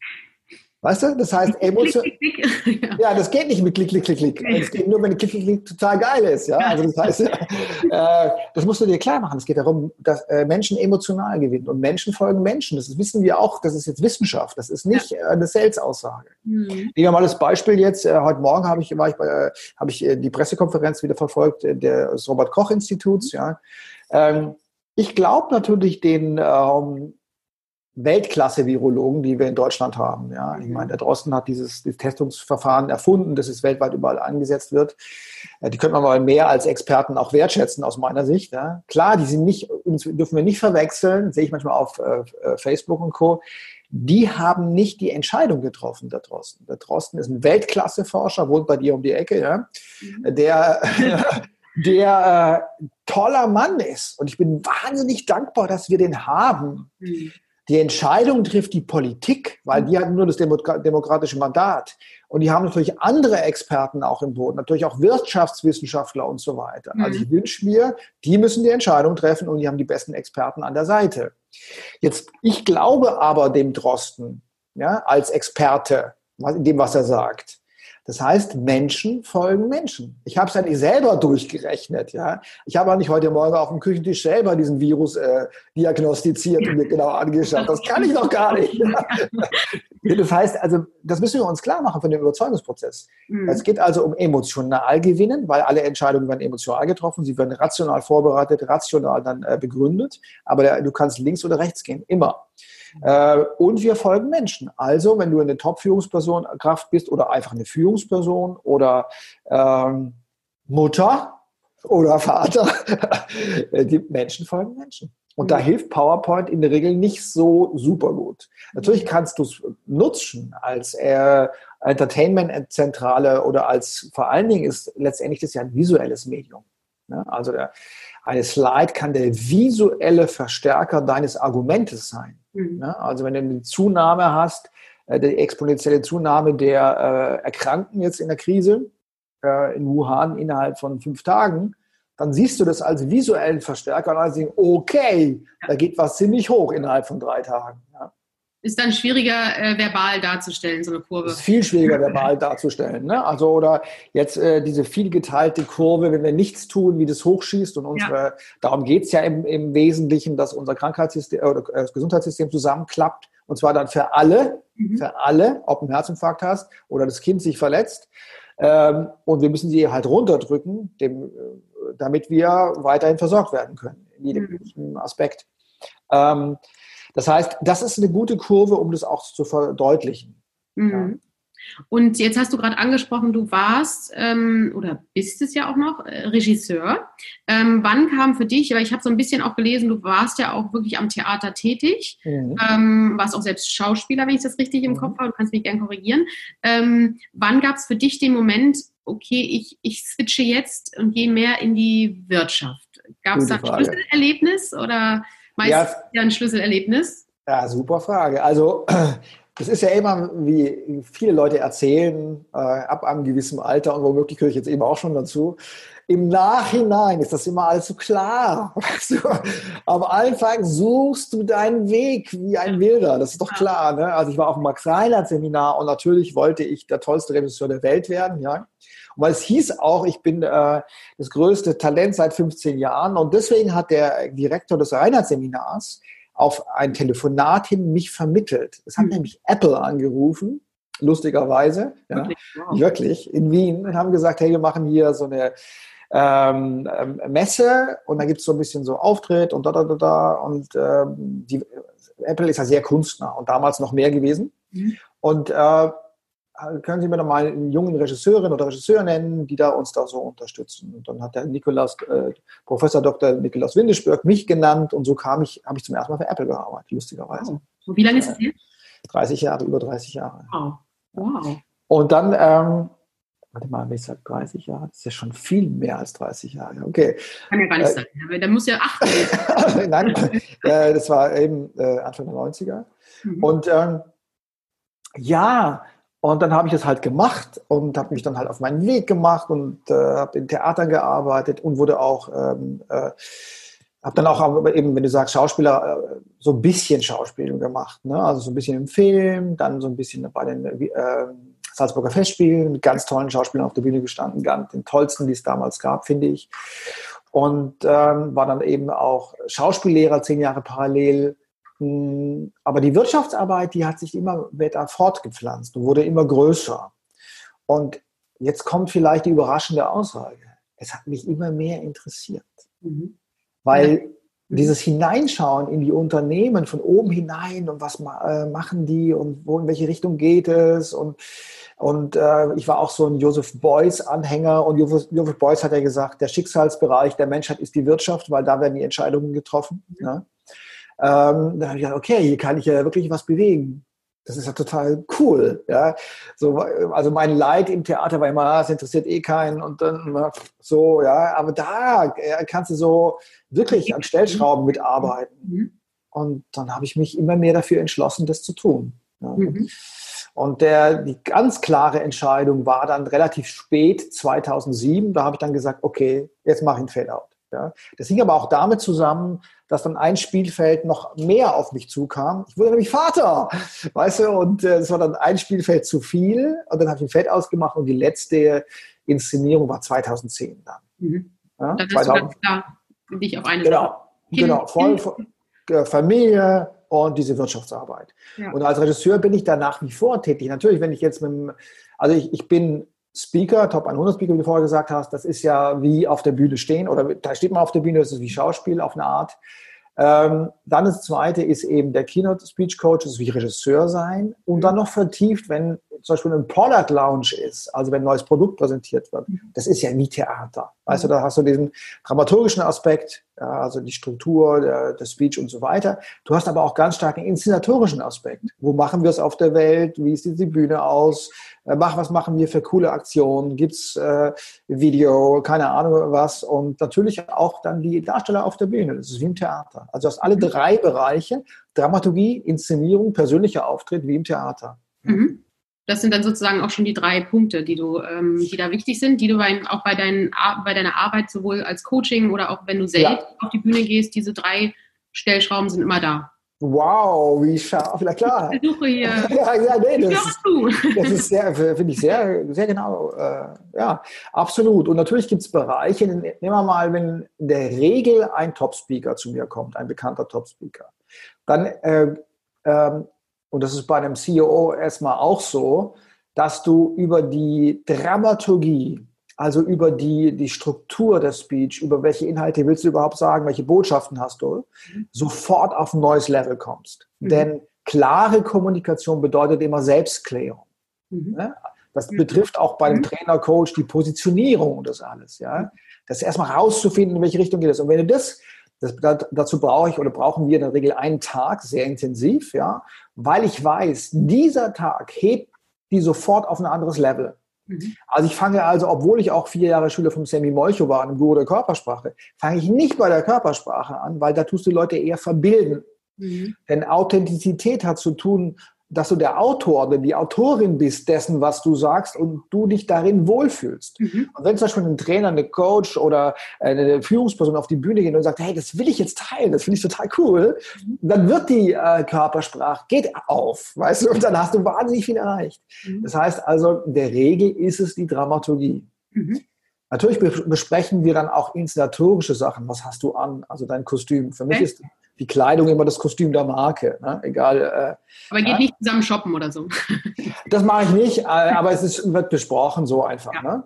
[SPEAKER 1] Weißt du? Das heißt, Emotion. [laughs] ja, das geht nicht mit Klick, Klick, Klick, Klick. Es geht nur, wenn Klick, Klick, Klick total geil ist. Ja? Also das heißt, [laughs] äh, das musst du dir klar machen. Es geht darum, dass äh, Menschen emotional gewinnen und Menschen folgen Menschen. Das wissen wir auch. Das ist jetzt Wissenschaft. Das ist nicht äh, eine Sales-Aussage. Mhm. Nehmen wir mal das Beispiel jetzt. Äh, heute Morgen habe ich, war ich bei, äh, habe ich äh, die Pressekonferenz wieder verfolgt des Robert Koch Instituts. Ja. Ähm, ich glaube natürlich den ähm, Weltklasse-Virologen, die wir in Deutschland haben. Ja, ich meine, der Drosten hat dieses, dieses Testungsverfahren erfunden, das es weltweit überall eingesetzt wird. Äh, die könnte man mal mehr als Experten auch wertschätzen aus meiner Sicht. Ja. Klar, die sind nicht, dürfen wir nicht verwechseln, sehe ich manchmal auf äh, äh, Facebook und Co. Die haben nicht die Entscheidung getroffen, der Drosten. Der Drosten ist ein Weltklasse-Forscher, wohnt bei dir um die Ecke, ja, mhm. der, [laughs] der äh, toller Mann ist. Und ich bin wahnsinnig dankbar, dass wir den haben. Mhm. Die Entscheidung trifft die Politik, weil die hat nur das demokratische Mandat. Und die haben natürlich andere Experten auch im Boden, natürlich auch Wirtschaftswissenschaftler und so weiter. Mhm. Also ich wünsche mir, die müssen die Entscheidung treffen und die haben die besten Experten an der Seite. Jetzt, ich glaube aber dem Drosten, ja, als Experte, in dem, was er sagt. Das heißt, Menschen folgen Menschen. Ich habe es ja nicht selber durchgerechnet. Ja? Ich habe auch nicht heute Morgen auf dem Küchentisch selber diesen Virus äh, diagnostiziert und mir genau angeschaut. Das kann ich doch gar nicht. [laughs] das heißt, also, das müssen wir uns klar machen von dem Überzeugungsprozess. Mhm. Es geht also um emotional gewinnen, weil alle Entscheidungen werden emotional getroffen. Sie werden rational vorbereitet, rational dann äh, begründet. Aber der, du kannst links oder rechts gehen, immer. Äh, und wir folgen Menschen. Also, wenn du eine Top-Führungsperson Kraft bist oder einfach eine Führungsperson oder ähm, Mutter oder Vater, [laughs] die Menschen folgen Menschen. Und da mhm. hilft PowerPoint in der Regel nicht so super gut. Natürlich kannst du es nutzen als äh, Entertainment-Zentrale oder als vor allen Dingen ist letztendlich das ja ein visuelles Medium. Ne? Also der, eine Slide kann der visuelle Verstärker deines Argumentes sein. Mhm. Ne? Also wenn du eine Zunahme hast, äh, die exponentielle Zunahme der äh, Erkrankten jetzt in der Krise äh, in Wuhan innerhalb von fünf Tagen, dann siehst du das als visuellen Verstärker und dann denkst, okay, da geht was ziemlich hoch innerhalb von drei Tagen. Ja
[SPEAKER 2] ist dann schwieriger äh, verbal darzustellen, so eine Kurve.
[SPEAKER 1] Ist viel schwieriger verbal darzustellen. Ne? Also oder jetzt äh, diese viel geteilte Kurve, wenn wir nichts tun, wie das hochschießt und unsere, ja. darum geht's ja im, im Wesentlichen, dass unser Krankheitssystem oder äh, das Gesundheitssystem zusammenklappt und zwar dann für alle, mhm. für alle, ob du einen Herzinfarkt hast oder das Kind sich verletzt. Ähm, und wir müssen sie halt runterdrücken, dem, äh, damit wir weiterhin versorgt werden können, in jedem mhm. Aspekt. Ähm, das heißt, das ist eine gute Kurve, um das auch zu verdeutlichen.
[SPEAKER 2] Mhm. Ja. Und jetzt hast du gerade angesprochen, du warst ähm, oder bist es ja auch noch äh, Regisseur. Ähm, wann kam für dich, weil ich habe so ein bisschen auch gelesen, du warst ja auch wirklich am Theater tätig, mhm. ähm, warst auch selbst Schauspieler, wenn ich das richtig im mhm. Kopf habe, du kannst mich gerne korrigieren. Ähm, wann gab es für dich den Moment, okay, ich, ich switche jetzt und gehe mehr in die Wirtschaft? Gab es da ein Schlüsselerlebnis oder? Meistens ja, ein Schlüsselerlebnis.
[SPEAKER 1] Ja, super Frage. Also [clears throat] das ist ja immer, wie viele Leute erzählen, äh, ab einem gewissen Alter und womöglich gehöre ich jetzt eben auch schon dazu. Im Nachhinein ist das immer alles so klar. [laughs] Weißt du? Am Anfang suchst du deinen Weg wie ein Wilder. Das ist doch klar. Ne? Also ich war auf dem Max Reinhardt Seminar und natürlich wollte ich der tollste Regisseur der Welt werden. Ja? Weil es hieß auch, ich bin äh, das größte Talent seit 15 Jahren und deswegen hat der Direktor des Reinhardt Seminars auf ein Telefonat hin mich vermittelt. Es hat mhm. nämlich Apple angerufen, lustigerweise, ja, wirklich, wow. wirklich, in Wien, und haben gesagt, hey, wir machen hier so eine ähm, ähm Messe und da gibt es so ein bisschen so Auftritt und da, da, da, da und ähm, die, Apple ist ja sehr kunstnah und damals noch mehr gewesen. Mhm. Und äh, können Sie mir noch mal einen jungen Regisseurin oder Regisseur nennen, die da uns da so unterstützen? Und dann hat der Nikolaus, äh, Professor Dr. Nikolaus Windesberg mich genannt und so kam ich, habe ich zum ersten Mal für Apple gearbeitet, lustigerweise.
[SPEAKER 2] Oh. Wie lange ist es jetzt?
[SPEAKER 1] 30 Jahre, über 30 Jahre.
[SPEAKER 2] Wow. wow.
[SPEAKER 1] Und dann, ähm, warte mal, wenn ich sage 30 Jahre, das ist ja schon viel mehr als 30 Jahre. Okay.
[SPEAKER 2] Kann ja gar nicht äh, sein, da muss ja
[SPEAKER 1] 8 [laughs] Nein, äh, das war eben äh, Anfang der 90er. Mhm. Und ähm, ja, und dann habe ich es halt gemacht und habe mich dann halt auf meinen Weg gemacht und äh, habe in Theatern gearbeitet und wurde auch, ähm, äh, habe dann auch eben, wenn du sagst Schauspieler, äh, so ein bisschen Schauspielung gemacht. Ne? Also so ein bisschen im Film, dann so ein bisschen bei den äh, Salzburger Festspielen mit ganz tollen Schauspielern auf der Bühne gestanden, ganz den tollsten, die es damals gab, finde ich. Und ähm, war dann eben auch Schauspiellehrer zehn Jahre parallel aber die Wirtschaftsarbeit, die hat sich immer weiter fortgepflanzt und wurde immer größer. Und jetzt kommt vielleicht die überraschende Aussage. Es hat mich immer mehr interessiert. Mhm. Weil ja. dieses Hineinschauen in die Unternehmen von oben hinein und was äh, machen die und wo in welche Richtung geht es und und äh, ich war auch so ein Joseph Beuys-Anhänger und Joseph, Joseph Beuys hat ja gesagt, der Schicksalsbereich der Menschheit ist die Wirtschaft, weil da werden die Entscheidungen getroffen. Mhm. Ne? Ähm, da habe ich gedacht, okay, hier kann ich ja wirklich was bewegen. Das ist ja total cool. Ja? So, also mein Leid im Theater war immer, ah, es interessiert eh keinen und dann so, ja, aber da kannst du so wirklich an Stellschrauben mitarbeiten. Mhm. Und dann habe ich mich immer mehr dafür entschlossen, das zu tun. Ja. Mhm. Und der, die ganz klare Entscheidung war dann relativ spät, 2007. Da habe ich dann gesagt, okay, jetzt mache ich ein Fadeout. Ja. Das hing aber auch damit zusammen, dass dann ein Spielfeld noch mehr auf mich zukam. Ich wurde nämlich Vater, weißt du, und äh, es war dann ein Spielfeld zu viel und dann habe ich ein Feld ausgemacht und die letzte Inszenierung war 2010 dann.
[SPEAKER 2] Mhm. Ja, dann 2000. du klar dich auf eine
[SPEAKER 1] Genau, kind, genau voll, voll äh, Familie und diese Wirtschaftsarbeit. Ja. Und als Regisseur bin ich da nach wie vor tätig. Natürlich, wenn ich jetzt mit dem, also ich, ich bin Speaker, Top 100 Speaker, wie du vorher gesagt hast, das ist ja wie auf der Bühne stehen oder da steht man auf der Bühne, das ist wie Schauspiel auf eine Art. Ähm, dann das zweite ist eben der Keynote Speech Coach, das ist wie Regisseur sein und dann noch vertieft, wenn zum Beispiel ein Product Launch ist, also wenn ein neues Produkt präsentiert wird, mhm. das ist ja wie Theater. Weißt du, da hast du diesen dramaturgischen Aspekt, also die Struktur, der, der Speech und so weiter. Du hast aber auch ganz stark einen inszenatorischen Aspekt. Wo machen wir es auf der Welt? Wie sieht die Bühne aus? Äh, mach, was machen wir für coole Aktionen? Gibt's äh, Video? Keine Ahnung was. Und natürlich auch dann die Darsteller auf der Bühne. Das ist wie im Theater. Also aus alle mhm. drei Bereiche, Dramaturgie, Inszenierung, persönlicher Auftritt, wie im Theater.
[SPEAKER 2] Mhm. Das sind dann sozusagen auch schon die drei Punkte, die du, ähm, die da wichtig sind, die du bei, auch bei, deinen, bei deiner Arbeit sowohl als Coaching oder auch wenn du selbst ja. auf die Bühne gehst, diese drei Stellschrauben sind immer da.
[SPEAKER 1] Wow, wie scharf, ja klar.
[SPEAKER 2] Ich versuche hier. [laughs]
[SPEAKER 1] ja, ja, nee, das, ist, [laughs] das ist sehr, finde ich sehr, sehr genau. Äh, ja, absolut. Und natürlich gibt es Bereiche, nehmen wir mal, wenn in der Regel ein Top-Speaker zu mir kommt, ein bekannter Top-Speaker, dann äh, ähm, und das ist bei einem CEO erstmal auch so, dass du über die Dramaturgie, also über die, die Struktur der Speech, über welche Inhalte willst du überhaupt sagen, welche Botschaften hast du, mhm. sofort auf ein neues Level kommst. Mhm. Denn klare Kommunikation bedeutet immer Selbstklärung. Mhm. Ne? Das mhm. betrifft auch bei dem mhm. Trainer, Coach die Positionierung und das alles. Ja? Das erstmal rauszufinden, in welche Richtung geht es. Und wenn du das das, dazu brauche ich oder brauchen wir in der Regel einen Tag, sehr intensiv, ja, weil ich weiß, dieser Tag hebt die sofort auf ein anderes Level. Mhm. Also ich fange also, obwohl ich auch vier Jahre Schüler vom Sammy Molcho war, einem Guru der Körpersprache, fange ich nicht bei der Körpersprache an, weil da tust du Leute eher verbilden. Mhm. Denn Authentizität hat zu tun dass du der Autor oder die Autorin bist dessen, was du sagst und du dich darin wohlfühlst. Mhm. Und wenn zum Beispiel ein Trainer, eine Coach oder eine Führungsperson auf die Bühne geht und sagt, hey, das will ich jetzt teilen, das finde ich total cool, mhm. dann wird die äh, Körpersprache, geht auf, weißt du, und dann hast du wahnsinnig viel erreicht. Mhm. Das heißt also, in der Regel ist es die Dramaturgie. Mhm. Natürlich besprechen wir dann auch inszenatorische Sachen. Was hast du an? Also dein Kostüm. Für mich ist die Kleidung immer das Kostüm der Marke. Ne? Egal. Äh,
[SPEAKER 2] aber geht äh, nicht zusammen shoppen oder so. [laughs]
[SPEAKER 1] Das mache ich nicht, äh, aber es ist, wird besprochen so einfach. Ja. Ne?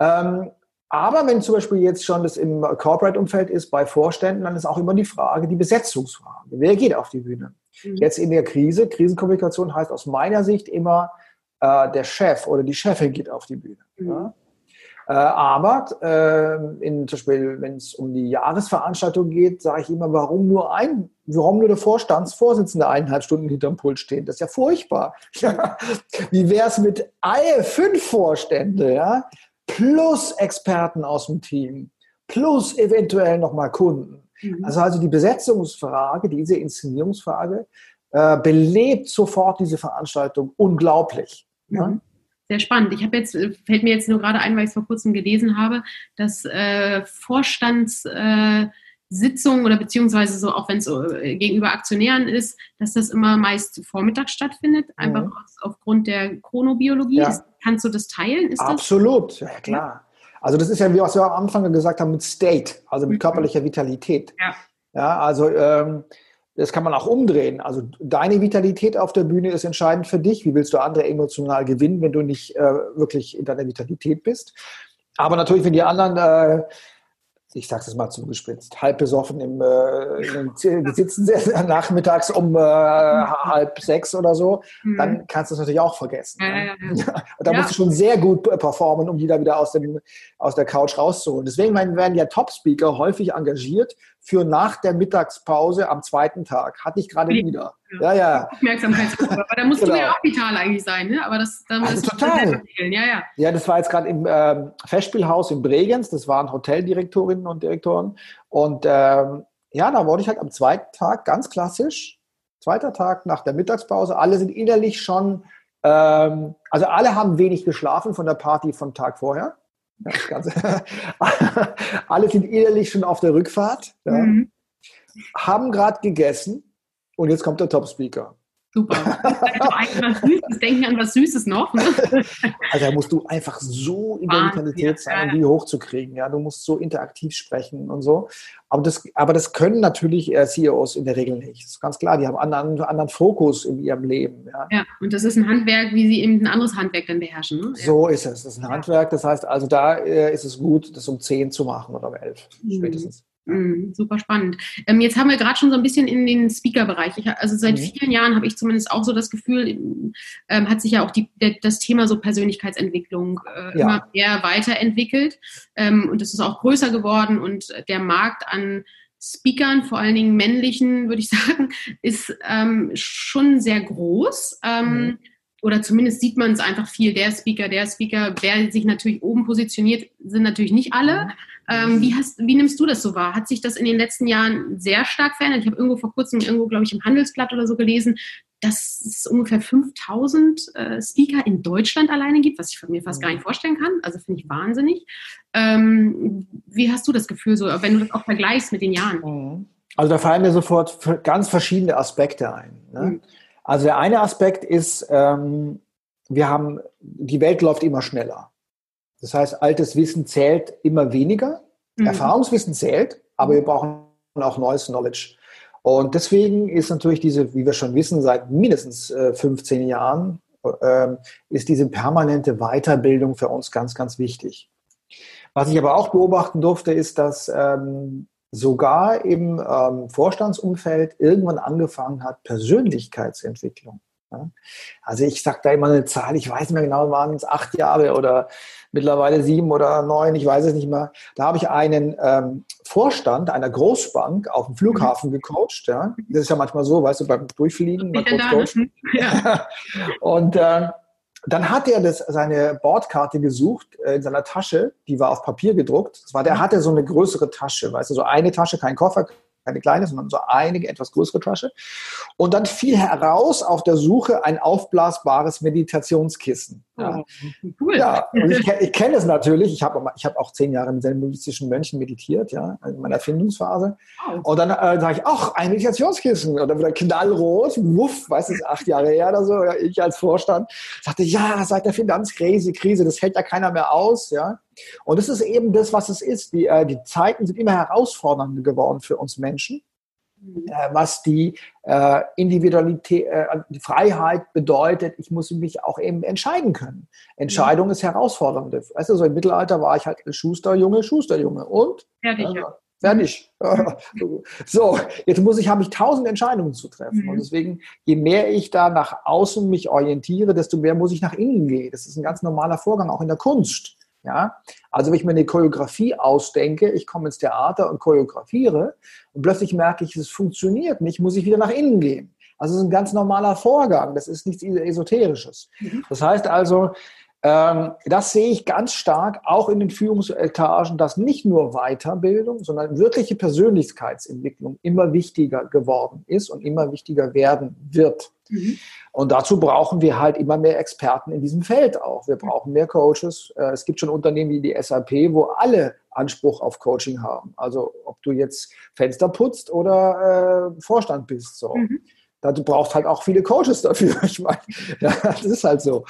[SPEAKER 1] Ähm, aber wenn zum Beispiel jetzt schon das im Corporate-Umfeld ist, bei Vorständen, dann ist auch immer die Frage, die Besetzungsfrage. Wer geht auf die Bühne? Mhm. Jetzt in der Krise, Krisenkommunikation heißt aus meiner Sicht immer, äh, der Chef oder die Chefin geht auf die Bühne. Mhm. Ja? Äh, aber äh, in, zum Beispiel, wenn es um die Jahresveranstaltung geht, sage ich immer, warum nur ein, warum nur der Vorstandsvorsitzende eineinhalb Stunden hinterm Pult stehen? Das ist ja furchtbar. [laughs] Wie wäre es mit alle fünf Vorstände, ja, plus Experten aus dem Team, plus eventuell nochmal Kunden? Mhm. Also, also die Besetzungsfrage, diese Inszenierungsfrage, äh, belebt sofort diese Veranstaltung unglaublich.
[SPEAKER 2] Mhm. Ja? Sehr spannend. Ich habe jetzt, äh, fällt mir jetzt nur gerade ein, weil ich es vor kurzem gelesen habe, dass äh, Vorstandssitzungen äh, oder beziehungsweise so, auch wenn es äh, gegenüber Aktionären ist, dass das immer meist vormittags stattfindet, einfach mhm. aus, aufgrund der Chronobiologie. Ja. Das, kannst du das teilen?
[SPEAKER 1] Ist Absolut, das? ja klar. Also das ist ja, wie wir am Anfang gesagt haben, mit State, also mit mhm. körperlicher Vitalität. Ja. Ja, also ähm, das kann man auch umdrehen. Also deine Vitalität auf der Bühne ist entscheidend für dich. Wie willst du andere emotional gewinnen, wenn du nicht äh, wirklich in deiner Vitalität bist? Aber natürlich, wenn die anderen äh, ich sage es mal zugespitzt, halb besoffen im, äh, sitzen nachmittags um äh, halb sechs oder so, mhm. dann kannst du es natürlich auch vergessen. Ja, ne? ja, ja. [laughs] Und da musst du schon sehr gut performen, um die da wieder aus, dem, aus der Couch rauszuholen. Deswegen werden ja Top-Speaker häufig engagiert für nach der Mittagspause am zweiten Tag. Hatte ich gerade wieder. Ja, ja.
[SPEAKER 2] Aufmerksamkeitsgruppe. Aber da musst genau. du ja auch vital eigentlich sein, ne? Aber das,
[SPEAKER 1] da also total. Ja, ja. ja, das war jetzt gerade im ähm, Festspielhaus in Bregenz. Das waren Hoteldirektorinnen und Direktoren. Und ähm, ja, da wurde ich halt am zweiten Tag ganz klassisch, zweiter Tag nach der Mittagspause. Alle sind innerlich schon, ähm, also alle haben wenig geschlafen von der Party vom Tag vorher. Ja, [laughs] alle sind innerlich schon auf der Rückfahrt. Ja. Mhm. Haben gerade gegessen und jetzt kommt der Top-Speaker.
[SPEAKER 2] Super. Süßes, denken an was Süßes noch. Ne?
[SPEAKER 1] Also da musst du einfach so in der Vitalität sein, um die hochzukriegen. Ja, du musst so interaktiv sprechen und so. Aber das, aber das können natürlich äh, CEOs in der Regel nicht. Das ist ganz klar. Die haben einen anderen, anderen Fokus in ihrem Leben.
[SPEAKER 2] Ja. ja, und das ist ein Handwerk, wie sie eben ein anderes Handwerk dann beherrschen. Ne?
[SPEAKER 1] So ist es. Das ist ein Handwerk. Das heißt also, da äh, ist es gut, das um 10 zu machen oder um 11 mhm. spätestens.
[SPEAKER 2] Mm, super spannend. Ähm, jetzt haben wir gerade schon so ein bisschen in den Speaker-Bereich. Also seit mhm. vielen Jahren habe ich zumindest auch so das Gefühl, ähm, hat sich ja auch die, der, das Thema so Persönlichkeitsentwicklung äh, ja. immer mehr weiterentwickelt. Ähm, und es ist auch größer geworden und der Markt an Speakern, vor allen Dingen männlichen, würde ich [laughs] sagen, ist ähm, schon sehr groß. Ähm, mhm oder zumindest sieht man es einfach viel, der Speaker, der Speaker, wer sich natürlich oben positioniert, sind natürlich nicht alle. Mhm. Ähm, wie, hast, wie nimmst du das so wahr? Hat sich das in den letzten Jahren sehr stark verändert? Ich habe irgendwo vor kurzem, irgendwo glaube ich im Handelsblatt oder so gelesen, dass es ungefähr 5000 äh, Speaker in Deutschland alleine gibt, was ich mir fast mhm. gar nicht vorstellen kann. Also finde ich wahnsinnig. Ähm, wie hast du das Gefühl, so, wenn du das auch vergleichst mit den Jahren?
[SPEAKER 1] Mhm. Also da fallen mir sofort ganz verschiedene Aspekte ein. Ne? Mhm. Also der eine Aspekt ist, ähm, wir haben, die Welt läuft immer schneller. Das heißt, altes Wissen zählt immer weniger. Mhm. Erfahrungswissen zählt, aber wir brauchen auch neues Knowledge. Und deswegen ist natürlich diese, wie wir schon wissen, seit mindestens äh, 15 Jahren, äh, ist diese permanente Weiterbildung für uns ganz, ganz wichtig. Was ich aber auch beobachten durfte, ist, dass ähm, sogar im ähm, Vorstandsumfeld irgendwann angefangen hat, Persönlichkeitsentwicklung. Ja? Also ich sage da immer eine Zahl, ich weiß nicht mehr genau, waren es acht Jahre oder mittlerweile sieben oder neun, ich weiß es nicht mehr. Da habe ich einen ähm, Vorstand einer Großbank auf dem Flughafen mhm. gecoacht. Ja? Das ist ja manchmal so, weißt du, beim Durchfliegen. Mal kurz ja. [laughs] Und äh, dann hat er das, seine Bordkarte gesucht äh, in seiner Tasche, die war auf Papier gedruckt. Das war, der mhm. hatte so eine größere Tasche, weißt du, so eine Tasche, kein Koffer, keine kleine, sondern so einige etwas größere Tasche. Und dann fiel heraus auf der Suche ein aufblasbares Meditationskissen. Ja, oh, cool. Ja, [laughs] ich, ich kenne es natürlich. Ich habe ich hab auch zehn Jahre mit den buddhistischen Mönchen meditiert, ja, in meiner Erfindungsphase. Und dann äh, sage ich, ach, ein Meditationskissen. Und dann wieder knallrot, wuff, weiß ich, acht Jahre her oder so, ich als Vorstand, sagte, ja, seit der Finanzkrise, Krise, das hält ja keiner mehr aus, ja. Und das ist eben das, was es ist. Die, äh, die Zeiten sind immer herausfordernder geworden für uns Menschen, was die äh, Individualität, äh, die Freiheit bedeutet. Ich muss mich auch eben entscheiden können. Entscheidung mhm. ist herausfordernd. Weißt du, so im Mittelalter war ich halt Schusterjunge, Schusterjunge. Und? Fertig. Also, fertig. [laughs] so, jetzt muss ich, habe ich tausend Entscheidungen zu treffen. Mhm. Und deswegen, je mehr ich da nach außen mich orientiere, desto mehr muss ich nach innen gehen. Das ist ein ganz normaler Vorgang, auch in der Kunst. Ja? Also wenn ich mir eine Choreografie ausdenke, ich komme ins Theater und choreografiere und plötzlich merke ich, es funktioniert nicht, muss ich wieder nach innen gehen. Also es ist ein ganz normaler Vorgang, das ist nichts Esoterisches. Mhm. Das heißt also, das sehe ich ganz stark auch in den Führungsetagen, dass nicht nur Weiterbildung, sondern wirkliche Persönlichkeitsentwicklung immer wichtiger geworden ist und immer wichtiger werden wird. Mhm. Und dazu brauchen wir halt immer mehr Experten in diesem Feld auch. Wir brauchen mehr Coaches. Äh, es gibt schon Unternehmen wie die SAP, wo alle Anspruch auf Coaching haben. Also ob du jetzt Fenster putzt oder äh, Vorstand bist. So. Mhm. Du brauchst halt auch viele Coaches dafür. [laughs] Ich meine, ja, [laughs] das ist halt so.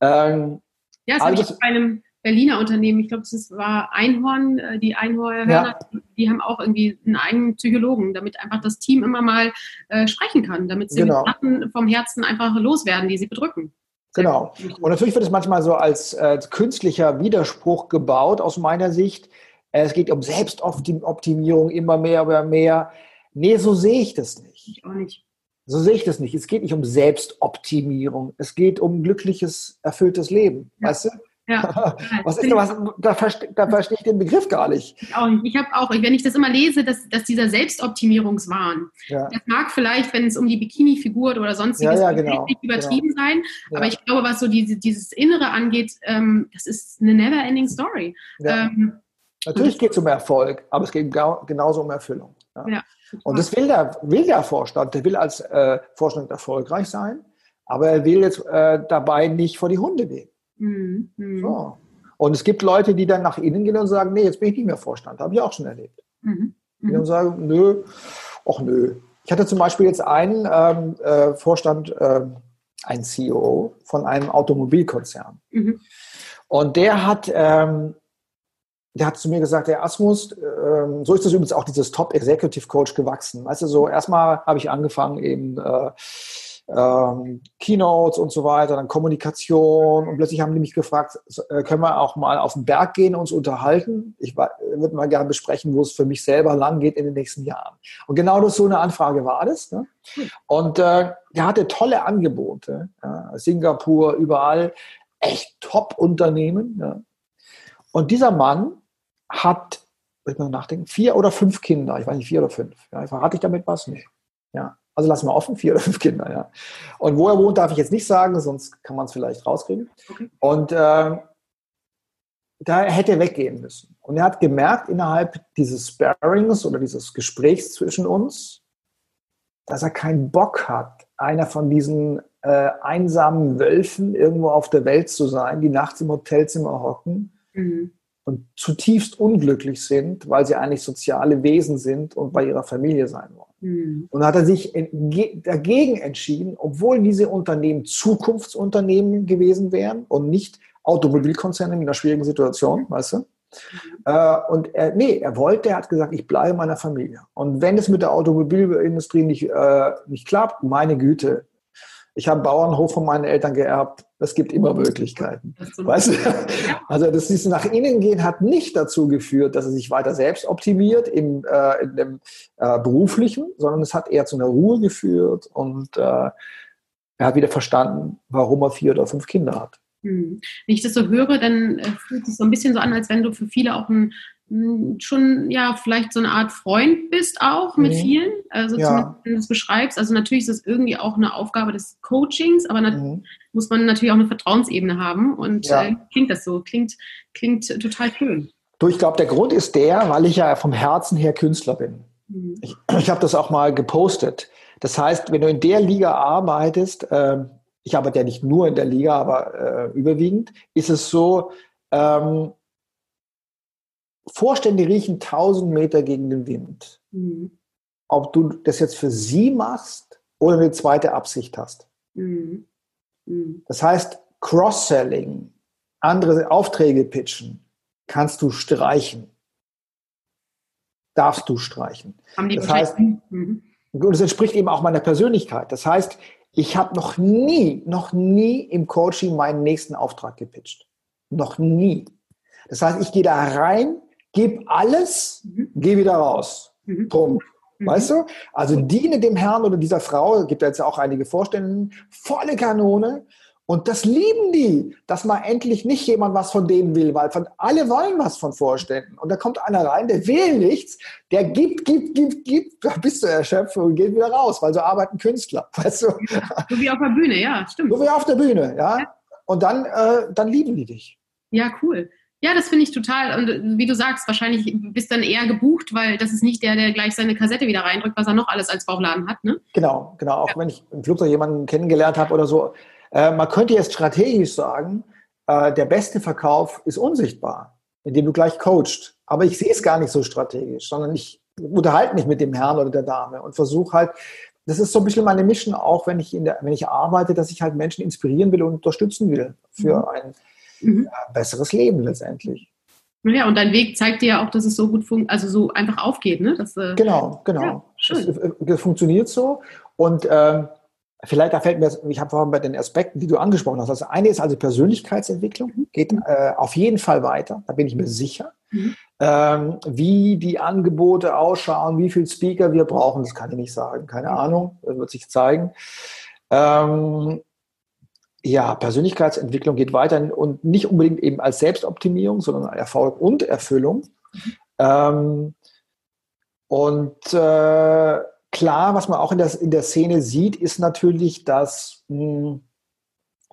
[SPEAKER 2] Ähm, ja, das also, habe ich bei einem Berliner Unternehmen, ich glaube, das war Einhorn, äh, die Einhorn, ja. die haben auch irgendwie einen eigenen Psychologen, damit einfach das Team immer mal äh, sprechen kann, damit sie genau. die vom Herzen einfach loswerden, die sie bedrücken.
[SPEAKER 1] Genau. Und natürlich wird es manchmal so als äh, künstlicher Widerspruch gebaut, aus meiner Sicht. Es geht um Selbstoptimierung immer mehr, immer mehr. Nee, so sehe ich das nicht. Ich auch nicht. So sehe ich das nicht. Es geht nicht um Selbstoptimierung. Es geht um glückliches, erfülltes Leben. Ja. Weißt du? Ja. [laughs] was ist was, da, verstehe, da verstehe ich den Begriff gar nicht.
[SPEAKER 2] Ich auch nicht. Ich habe auch, wenn ich das immer lese, dass, dass dieser Selbstoptimierungswahn, ja. das mag vielleicht, wenn es um die Bikini-Figur oder sonstiges
[SPEAKER 1] ja, ja, genau,
[SPEAKER 2] nicht übertrieben genau. sein, aber ich glaube, was so diese, dieses Innere angeht, ähm, das ist eine never-ending Story. Ähm,
[SPEAKER 1] Natürlich geht es um Erfolg, aber es geht genauso um Erfüllung. Und das will der, will der Vorstand, der will als äh, Vorstand erfolgreich sein, aber er will jetzt äh, dabei nicht vor die Hunde gehen. Mhm. So. Und es gibt Leute, die dann nach innen gehen und sagen, nee, jetzt bin ich nicht mehr Vorstand. Habe ich auch schon erlebt. Mhm. Die dann sagen, nö, ach nö. Ich hatte zum Beispiel jetzt einen ähm, äh, Vorstand, äh, ein CEO von einem Automobilkonzern. Mhm. Und der hat, ähm, der hat zu mir gesagt, der Asmus, ähm, so ist das übrigens auch dieses Top Executive Coach gewachsen. Weißt du, so erstmal habe ich angefangen eben äh, ähm, Keynotes und so weiter, dann Kommunikation und plötzlich haben die mich gefragt, äh, können wir auch mal auf den Berg gehen und uns unterhalten? Ich würde mal gerne besprechen, wo es für mich selber lang geht in den nächsten Jahren. Und genau das so eine Anfrage war das. Ne? Und äh, der hatte tolle Angebote, ja, Singapur, überall, echt Top-Unternehmen. Ja. Und dieser Mann hat, ich mal nachdenken, vier oder fünf Kinder, ich weiß nicht, vier oder fünf. Ja, verrate ich damit was? Nee. Ja. Also lassen wir offen, vier oder fünf Kinder, ja. Und wo er wohnt, darf ich jetzt nicht sagen, sonst kann man es vielleicht rauskriegen. Okay. Und äh, da hätte er weggehen müssen. Und er hat gemerkt innerhalb dieses Sparings oder dieses Gesprächs zwischen uns, dass er keinen Bock hat, einer von diesen äh, einsamen Wölfen irgendwo auf der Welt zu sein, die nachts im Hotelzimmer hocken mhm. Und zutiefst unglücklich sind, weil sie eigentlich soziale Wesen sind und bei ihrer Familie sein wollen. Mhm. Und hat er sich dagegen entschieden, obwohl diese Unternehmen Zukunftsunternehmen gewesen wären und nicht Automobilkonzerne in einer schwierigen Situation, weißt du? Mhm. Äh, und er, nee, er wollte, er hat gesagt, ich bleibe meiner Familie. Und wenn es mit der Automobilindustrie nicht, äh, nicht klappt, meine Güte, ich habe Bauernhof von meinen Eltern geerbt. Es gibt immer Möglichkeiten. Weißt du? [laughs] Also das ist nach innen gehen hat nicht dazu geführt, dass er sich weiter selbst optimiert im, äh, in dem äh, beruflichen, sondern es hat eher zu einer Ruhe geführt und äh, er hat wieder verstanden, warum er vier oder fünf Kinder hat.
[SPEAKER 2] Hm. Wenn ich das so höre, dann äh, fühlt es sich so ein bisschen so an, als wenn du für viele auch ein schon ja vielleicht so eine Art Freund bist auch mit mhm. vielen, also ja. wenn du es beschreibst. Also natürlich ist es irgendwie auch eine Aufgabe des Coachings, aber mhm. muss man natürlich auch eine Vertrauensebene haben und ja. äh, klingt das so, klingt, klingt total schön.
[SPEAKER 1] Du, ich glaube, der Grund ist der, weil ich ja vom Herzen her Künstler bin. Mhm. Ich, [clears throat] ich habe das auch mal gepostet. Das heißt, wenn du in der Liga arbeitest, äh, ich arbeite ja nicht nur in der Liga, aber äh, überwiegend, ist es so, ähm, Vorstände riechen 1000 Meter gegen den Wind. Mhm. Ob du das jetzt für sie machst oder eine zweite Absicht hast. Mhm. Mhm. Das heißt, Cross-Selling, andere Aufträge pitchen, kannst du streichen. Darfst du streichen.
[SPEAKER 2] Haben die
[SPEAKER 1] das heißt, mhm. und es entspricht eben auch meiner Persönlichkeit. Das heißt, ich habe noch nie, noch nie im Coaching meinen nächsten Auftrag gepitcht. Noch nie. Das heißt, ich gehe da rein, gebe alles, mhm. gehe wieder raus. Mhm. Punkt. Mhm. Weißt du? Also diene dem Herrn oder dieser Frau, gibt ja jetzt auch einige Vorstellungen, volle Kanone. Und das lieben die, dass mal endlich nicht jemand was von denen will, weil von, alle wollen was von Vorständen. Und da kommt einer rein, der will nichts, der gibt, gibt, gibt, gibt, da bist du erschöpft und geht wieder raus, weil so arbeiten Künstler. [laughs] Weißt du?
[SPEAKER 2] So wie auf der Bühne, ja, stimmt.
[SPEAKER 1] So wie auf der Bühne, ja. ja. Und dann, äh, dann lieben die dich.
[SPEAKER 2] Ja, cool. Ja, das finde ich total. Und wie du sagst, wahrscheinlich bist dann eher gebucht, weil das ist nicht der, der gleich seine Kassette wieder reindrückt, was er noch alles als Bauchladen hat. Ne?
[SPEAKER 1] Genau, genau. Auch ja. wenn ich im Flugzeug jemanden kennengelernt habe oder so. Äh, man könnte jetzt strategisch sagen, äh, der beste Verkauf ist unsichtbar, indem du gleich coachst. Aber ich sehe es gar nicht so strategisch, sondern ich unterhalte mich mit dem Herrn oder der Dame und versuche halt, das ist so ein bisschen meine Mission auch, wenn ich, in der, wenn ich arbeite, dass ich halt Menschen inspirieren will und unterstützen will für mhm. ein mhm. ja, besseres Leben letztendlich.
[SPEAKER 2] Ja, und dein Weg zeigt dir ja auch, dass es so gut funktioniert, also so einfach aufgeht, ne? Das,
[SPEAKER 1] äh, genau, genau. Ja, schön. Das, das, funktioniert so. Und ähm, vielleicht da fällt mir, ich habe vorhin bei den Aspekten, die du angesprochen hast. Das eine ist also Persönlichkeitsentwicklung, mhm. geht äh, auf jeden Fall weiter, da bin ich mir sicher. Mhm. Ähm, wie die Angebote ausschauen, wie viele Speaker wir brauchen, das kann ich nicht sagen, keine Ahnung, das wird sich zeigen. Ähm, ja, Persönlichkeitsentwicklung geht weiter und nicht unbedingt eben als Selbstoptimierung, sondern Erfolg und Erfüllung. Mhm. Ähm, und äh, klar, was man auch in der, in der Szene sieht, ist natürlich, dass mh, hm,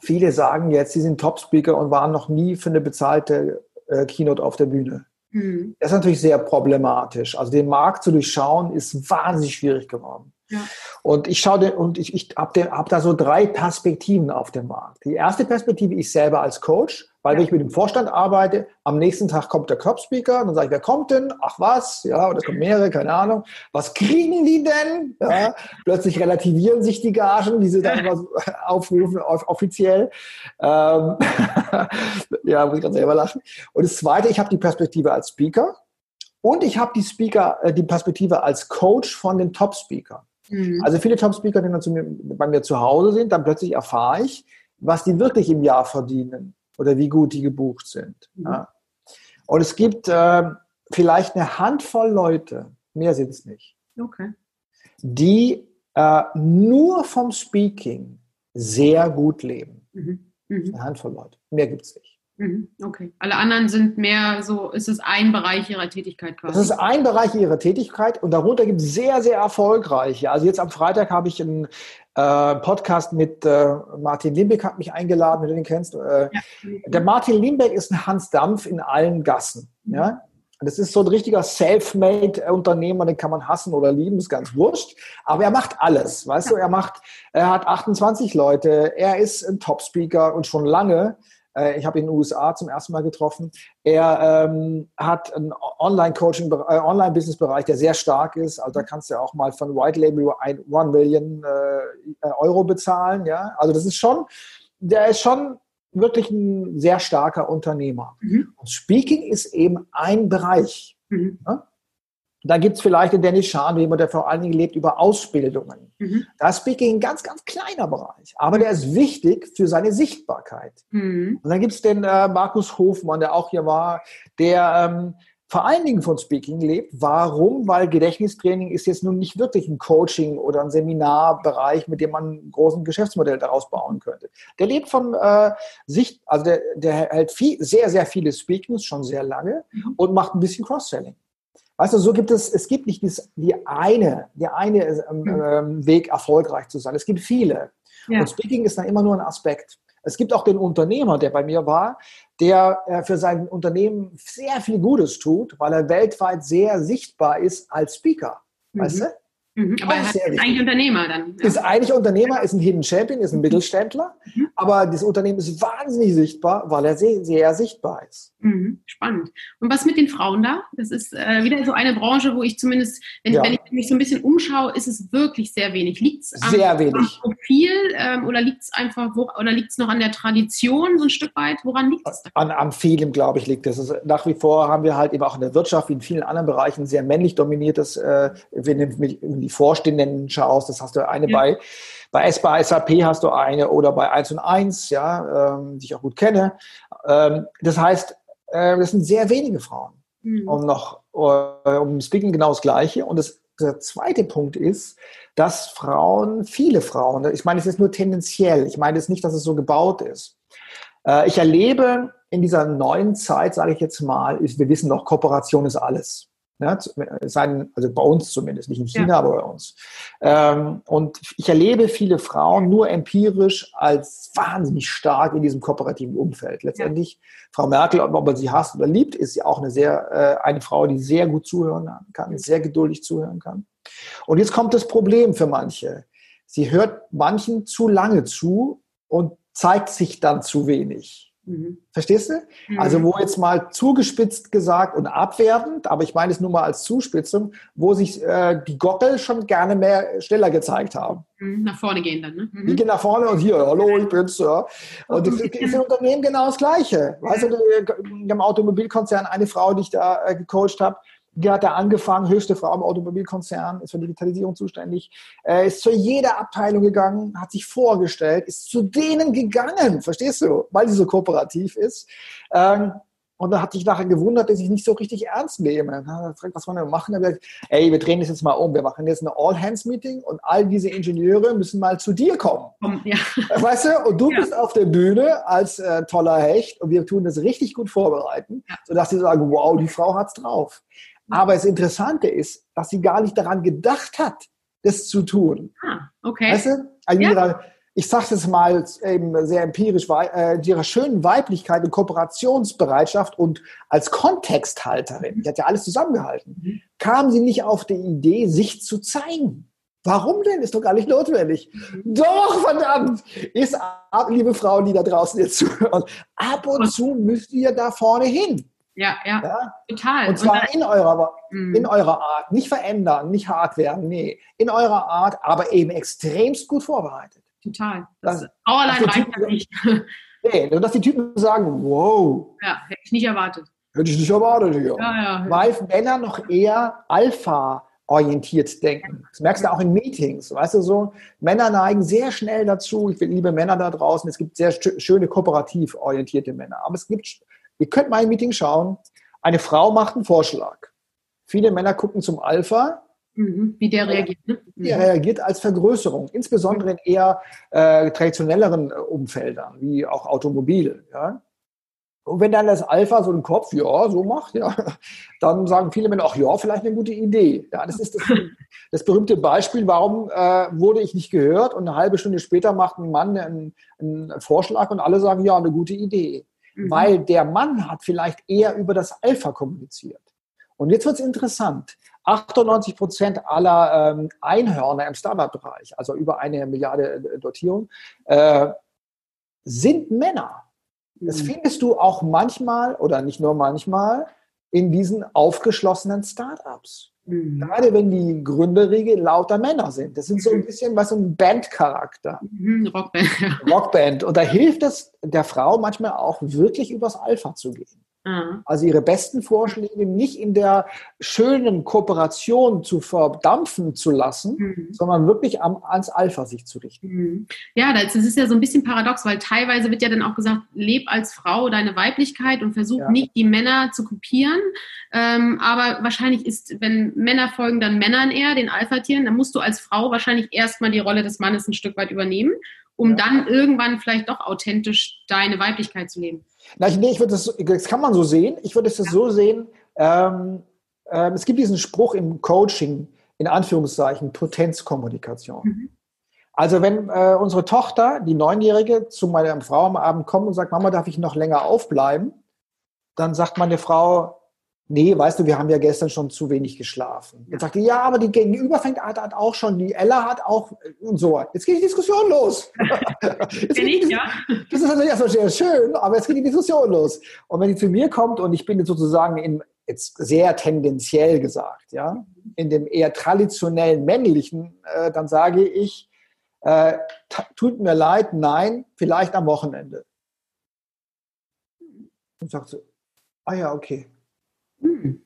[SPEAKER 1] viele sagen jetzt, sie sind Top-Speaker und waren noch nie für eine bezahlte äh, Keynote auf der Bühne. Mhm. Das ist natürlich sehr problematisch. Also den Markt zu durchschauen, ist wahnsinnig schwierig geworden. Ja. Und ich schaue und ich, ich habe hab da so drei Perspektiven auf dem Markt. Die erste Perspektive ich selber als Coach, weil ja. wenn ich mit dem Vorstand arbeite, am nächsten Tag kommt der Club-Speaker, dann sage ich, wer kommt denn? Ach was, ja, oder es kommen mehrere, keine Ahnung. Was kriegen die denn? Ja, [laughs] plötzlich relativieren sich die Gagen, die sie dann immer [laughs] aufrufen, offiziell. Ähm, [laughs] ja, muss ich ganz selber lachen. Und das Zweite, ich habe die Perspektive als Speaker und ich habe die Speaker, äh, die Perspektive als Coach von den Top-Speakern. Mhm. Also viele Top-Speaker, die dann zu mir, bei mir zu Hause sind, dann plötzlich erfahre ich, was die wirklich im Jahr verdienen oder wie gut die gebucht sind. Mhm. Ja. Und es gibt äh, vielleicht eine Handvoll Leute, mehr sind es nicht, okay. die äh, nur vom Speaking sehr gut leben. Mhm. mhm. Eine Handvoll Leute, mehr gibt es nicht.
[SPEAKER 2] Mhm, okay. Alle anderen sind mehr so, ist es ein Bereich ihrer Tätigkeit
[SPEAKER 1] quasi? Das ist ein Bereich ihrer Tätigkeit und darunter gibt es sehr, sehr erfolgreiche. Also jetzt am Freitag habe ich einen äh, Podcast mit äh, Martin Limbeck, hat mich eingeladen, wenn du den kennst. Äh, ja. Der Martin Limbeck ist ein Hans Dampf in allen Gassen. Mhm. Ja? Das ist so ein richtiger Self-Made-Unternehmer, den kann man hassen oder lieben, ist ganz wurscht. Aber er macht alles, weißt ja. du, er macht, er hat 28 Leute, er ist ein Top-Speaker und schon lange. Äh, ich habe ihn in den USA zum ersten Mal getroffen. Er ähm, hat einen Online-Coaching, äh, Online-Business-Bereich, der sehr stark ist. Also da kannst du ja auch mal von White Label ein, One Million äh, Euro bezahlen. Ja, also das ist schon, der ist schon wirklich ein sehr starker Unternehmer. Mhm. Speaking ist eben ein Bereich. Mhm. Ja? Da gibt es vielleicht den Dennis Schahn, jemand, der vor allen Dingen lebt über Ausbildungen. Mhm. Da ist Speaking ein ganz, ganz kleiner Bereich. Aber der ist wichtig für seine Sichtbarkeit. Mhm. Und dann gibt es den äh, Markus Hofmann, der auch hier war, der ähm, vor allen Dingen von Speaking lebt. Warum? Weil Gedächtnistraining ist jetzt nun nicht wirklich ein Coaching oder ein Seminarbereich, mit dem man ein großes Geschäftsmodell daraus bauen könnte. Der lebt von äh, Sicht, also der, der hält viel, sehr, sehr viele Speakings schon sehr lange mhm. und macht ein bisschen Cross-Selling. Weißt du, so gibt es, es gibt nicht dies, die eine, der eine ähm, hm. ähm, Weg, erfolgreich zu sein. Es gibt viele. Ja. Und Speaking ist dann immer nur ein Aspekt. Es gibt auch den Unternehmer, der bei mir war, der äh, für sein Unternehmen sehr viel Gutes tut, weil er weltweit sehr sichtbar ist als Speaker. Mhm. Weißt du?
[SPEAKER 2] Mhm, aber er ist eigentlich Unternehmer dann.
[SPEAKER 1] Ja. Ist eigentlich Unternehmer, ist ein Hidden Champion, ist ein Mittelständler, mhm. aber das Unternehmen ist wahnsinnig sichtbar, weil er sehr, sehr sichtbar ist.
[SPEAKER 2] Mhm, spannend. Und was mit den Frauen da? Das ist äh, wieder so eine Branche, wo ich zumindest, wenn, ja. wenn, ich mich so ein bisschen umschaue, ist es wirklich sehr wenig. Liegt es am, am, Profil ähm, oder liegt es einfach, wo, oder liegt es noch an der Tradition so ein Stück weit? Woran liegt es?
[SPEAKER 1] An, an vielem, glaube ich, liegt es. Nach wie vor haben wir halt eben auch in der Wirtschaft, wie in vielen anderen Bereichen, sehr männlich dominiertes, äh, wenn du die Vorstehenden schaust, das hast du eine ja. bei bei, bei SAP hast du eine oder bei 1 und 1, ja, ähm, die ich auch gut kenne. Ähm, das heißt, äh, das sind sehr wenige Frauen. Mhm. Und noch äh, um Speaking genau das Gleiche. Und das, der zweite Punkt ist, dass Frauen, viele Frauen, ich meine, es ist nur tendenziell, ich meine es nicht, dass es so gebaut ist. Äh, ich erlebe in dieser neuen Zeit, sage ich jetzt mal, ist, wir wissen noch, Kooperation ist alles. Ja, sein, also bei uns zumindest, nicht in China, ja. aber bei uns. Ähm, und ich erlebe viele Frauen nur empirisch als wahnsinnig stark in diesem kooperativen Umfeld. Letztendlich, ja. Frau Merkel, ob man sie hasst oder liebt, ist sie auch eine sehr, äh, eine Frau, die sehr gut zuhören kann, sehr geduldig zuhören kann. Und jetzt kommt das Problem für manche. Sie hört manchen zu lange zu und zeigt sich dann zu wenig. Mhm. Verstehst du? Mhm. Also wo jetzt mal zugespitzt gesagt und abwertend, aber ich meine es nur mal als Zuspitzung, wo sich äh, die Gockel schon gerne mehr schneller gezeigt haben.
[SPEAKER 2] Mhm. Nach vorne gehen dann, ne?
[SPEAKER 1] Mhm. Die gehen nach vorne und hier, hallo, ich bin's. Ja. Und das ist im Unternehmen genau das Gleiche. Weißt du, im Automobilkonzern eine Frau, die ich da äh, gecoacht habe, die hat da angefangen, höchste Frau im Automobilkonzern, ist für Digitalisierung zuständig, äh, ist zu jeder Abteilung gegangen, hat sich vorgestellt, ist zu denen gegangen, verstehst du, weil sie so kooperativ ist. Ähm, und dann hat sich nachher gewundert, dass ich nicht so richtig ernst nehme. Er gefragt, was wollen wir machen? Dann er gesagt, ey, wir drehen das jetzt mal um. Wir machen jetzt eine All-Hands-Meeting und all diese Ingenieure müssen mal zu dir kommen. Ja. Weißt du? Und du ja. bist auf der Bühne als äh, toller Hecht und wir tun das richtig gut vorbereiten, ja. sodass sie sagen, wow, die Frau hat's drauf. Aber das Interessante ist, dass sie gar nicht daran gedacht hat, das zu tun.
[SPEAKER 2] Ah, okay.
[SPEAKER 1] Weißt du? Also ja. ihrer, ich sage es mal eben sehr empirisch, äh, ihrer schönen Weiblichkeit und Kooperationsbereitschaft und als Kontexthalterin, die hat ja alles zusammengehalten, mhm. kam sie nicht auf die Idee, sich zu zeigen. Warum denn? Ist doch gar nicht notwendig. Mhm. Doch, verdammt! Ist ab, liebe Frauen, die da draußen jetzt zuhören, ab und zu müsst ihr da vorne hin.
[SPEAKER 2] Ja, ja, ja, total.
[SPEAKER 1] Und zwar und in, eurer, mm. in eurer Art, nicht verändern, nicht hart werden, nee, in eurer Art, aber eben extremst gut vorbereitet.
[SPEAKER 2] Total. Das, das allein reicht
[SPEAKER 1] ja nicht. [laughs] Nee, und dass die Typen sagen, wow.
[SPEAKER 2] Ja, hätte ich nicht erwartet.
[SPEAKER 1] Hätte ich nicht erwartet, ja. ja, ja Weil Männer noch eher Alpha orientiert denken. Das merkst du auch in Meetings, weißt du so, Männer neigen sehr schnell dazu, ich liebe Männer da draußen, es gibt sehr schöne kooperativ orientierte Männer, aber es gibt Ihr könnt mal ein Meeting schauen. Eine Frau macht einen Vorschlag. Viele Männer gucken zum Alpha.
[SPEAKER 2] Mhm. Wie der reagiert. Ne?
[SPEAKER 1] Der mhm. reagiert als Vergrößerung, insbesondere in eher äh, traditionelleren äh, Umfeldern, wie auch Automobil. Ja? Und wenn dann das Alpha so einen Kopf, ja, so macht, ja, [laughs] dann sagen viele Männer, ach ja, vielleicht eine gute Idee. Ja, das ist das, [laughs] das berühmte Beispiel, warum äh, wurde ich nicht gehört und eine halbe Stunde später macht ein Mann einen, einen Vorschlag und alle sagen, ja, eine gute Idee mhm. weil der Mann hat vielleicht eher über das Alpha kommuniziert. Und jetzt wird es interessant. 98 Prozent aller ähm, Einhörner im Startup-Bereich, also über eine Milliarde äh, Dotierung, äh, sind Männer. Das mhm. findest du auch manchmal oder nicht nur manchmal in diesen aufgeschlossenen Startups. Mhm. Gerade wenn die Gründerriege lauter Männer sind. Das sind so ein mhm. bisschen was so ein Bandcharakter.
[SPEAKER 2] Mhm, Rockband.
[SPEAKER 1] Rockband. Und da hilft es der Frau manchmal auch wirklich übers Alpha zu gehen. Mhm. Also ihre besten Vorschläge nicht in der schönen Kooperation zu verdampfen zu lassen, mhm. sondern wirklich am, ans Alpha sich zu richten.
[SPEAKER 2] Mhm. Ja, das ist ja so ein bisschen paradox, weil teilweise wird ja dann auch gesagt, leb als Frau deine Weiblichkeit und versuch ja. nicht die Männer zu kopieren. Ähm, aber wahrscheinlich ist, wenn Männer folgen dann Männern eher, den Alpha-Tieren, dann musst du als Frau wahrscheinlich erstmal die Rolle des Mannes ein Stück weit übernehmen, um ja. dann irgendwann vielleicht doch authentisch deine Weiblichkeit zu leben.
[SPEAKER 1] Na, ich, nee, ich würde das, das kann man so sehen. Ich würde es ja. so sehen, ähm, ähm, es gibt diesen Spruch im Coaching, in Anführungszeichen, Potenzkommunikation. Mhm. Also wenn äh, unsere Tochter, die Neunjährige, zu meiner Frau am Abend kommt und sagt, Mama, darf ich noch länger aufbleiben? Dann sagt meine Frau, nee, weißt du, wir haben ja gestern schon zu wenig geschlafen. Dann sagt die, ja, aber die Gegenüber fängt hat, hat auch schon, die Ella hat auch und so. Jetzt geht die Diskussion los. [laughs] jetzt geht ich, ja. Das ist natürlich erstmal sehr schön, aber jetzt geht die Diskussion los. Und wenn die zu mir kommt und ich bin jetzt sozusagen in, jetzt sehr tendenziell gesagt, ja, in dem eher traditionellen männlichen, äh, dann sage ich, äh, tut mir leid, nein, vielleicht am Wochenende. Und sagt so, ah ja, okay. Mhm.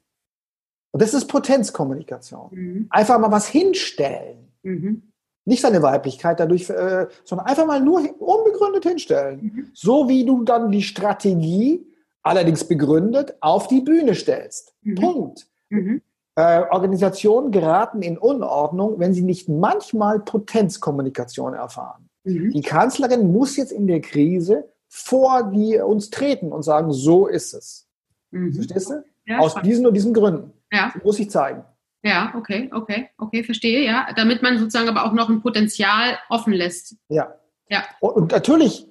[SPEAKER 1] Und das ist Potenzkommunikation. Mhm. Einfach mal was hinstellen. Mhm. Nicht seine Weiblichkeit dadurch, äh, sondern einfach mal nur unbegründet hinstellen. Mhm. So wie du dann die Strategie, allerdings begründet, auf die Bühne stellst. Mhm. Punkt. Mhm. Äh, Organisationen geraten in Unordnung, wenn sie nicht manchmal Potenzkommunikation erfahren. Die Kanzlerin muss jetzt in der Krise vor die uns treten und sagen, so ist es. Verstehst du? Ja, Aus spannend. diesen und diesen Gründen. Ja. Das muss ich zeigen.
[SPEAKER 2] Ja, okay, okay, okay, verstehe, ja. Damit man sozusagen aber auch noch ein Potenzial offen lässt.
[SPEAKER 1] Ja. Ja. Und, und natürlich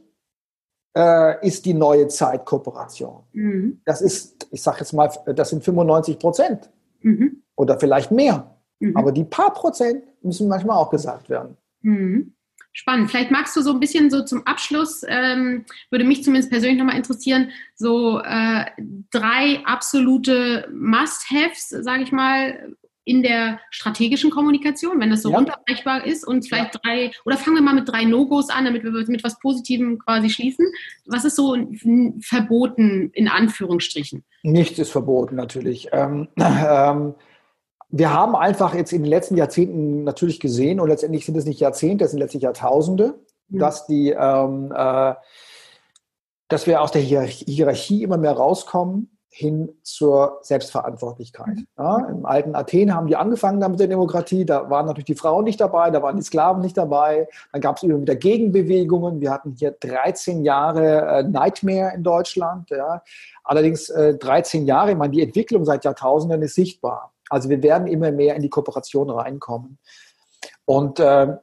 [SPEAKER 1] äh, ist die neue Zeit Kooperation. Mhm. Das ist, ich sage jetzt mal, das sind 95 Prozent. Mhm. Oder vielleicht mehr. Mhm. Aber die paar Prozent müssen manchmal auch gesagt werden.
[SPEAKER 2] Mhm. Spannend. Vielleicht magst du so ein bisschen so zum Abschluss, ähm, würde mich zumindest persönlich nochmal interessieren, so äh, drei absolute Must-Haves, sage ich mal, in der strategischen Kommunikation, wenn das so ja. runterbrechbar ist und vielleicht ja. drei, oder fangen wir mal mit drei No-Gos an, damit wir mit was Positivem quasi schließen. Was ist so verboten in Anführungsstrichen?
[SPEAKER 1] Nichts ist verboten natürlich. Ähm, [clears throat] ähm, wir haben einfach jetzt in den letzten Jahrzehnten natürlich gesehen, und letztendlich sind es nicht Jahrzehnte, es sind letztlich Jahrtausende, mhm. dass die, ähm, äh, dass wir aus der Hierarchie immer mehr rauskommen hin zur Selbstverantwortlichkeit. Mhm. Ja, Im alten Athen haben die angefangen damit der Demokratie, da waren natürlich die Frauen nicht dabei, da waren die Sklaven nicht dabei, dann gab es immer wieder Gegenbewegungen, wir hatten hier 13 Jahre äh, Nightmare in Deutschland, ja. allerdings äh, 13 Jahre, ich meine, die Entwicklung seit Jahrtausenden ist sichtbar. Also wir werden immer mehr in die Kooperation reinkommen. Und äh,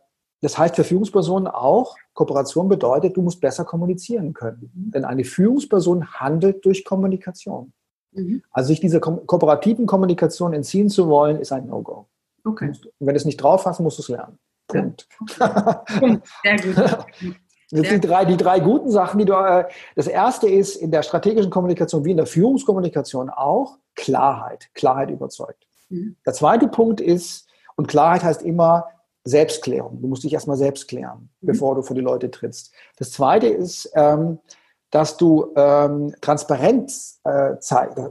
[SPEAKER 1] das heißt für Führungspersonen auch, Kooperation bedeutet, du musst besser kommunizieren können. Mhm. Denn eine Führungsperson handelt durch Kommunikation. Mhm. Also sich dieser ko kooperativen Kommunikation entziehen zu wollen, ist ein No-Go. Okay. Und wenn du es nicht drauf hast, musst du es lernen. Punkt. Ja. [laughs] Sehr gut. Das sind die drei, die drei guten Sachen, die du. Äh, das erste ist in der strategischen Kommunikation wie in der Führungskommunikation auch Klarheit. Klarheit überzeugt. Mhm. Der zweite Punkt ist, und Klarheit heißt immer Selbstklärung. Du musst dich erstmal selbst klären, mhm. bevor du vor die Leute trittst. Das zweite ist, ähm, dass du ähm, transparent äh,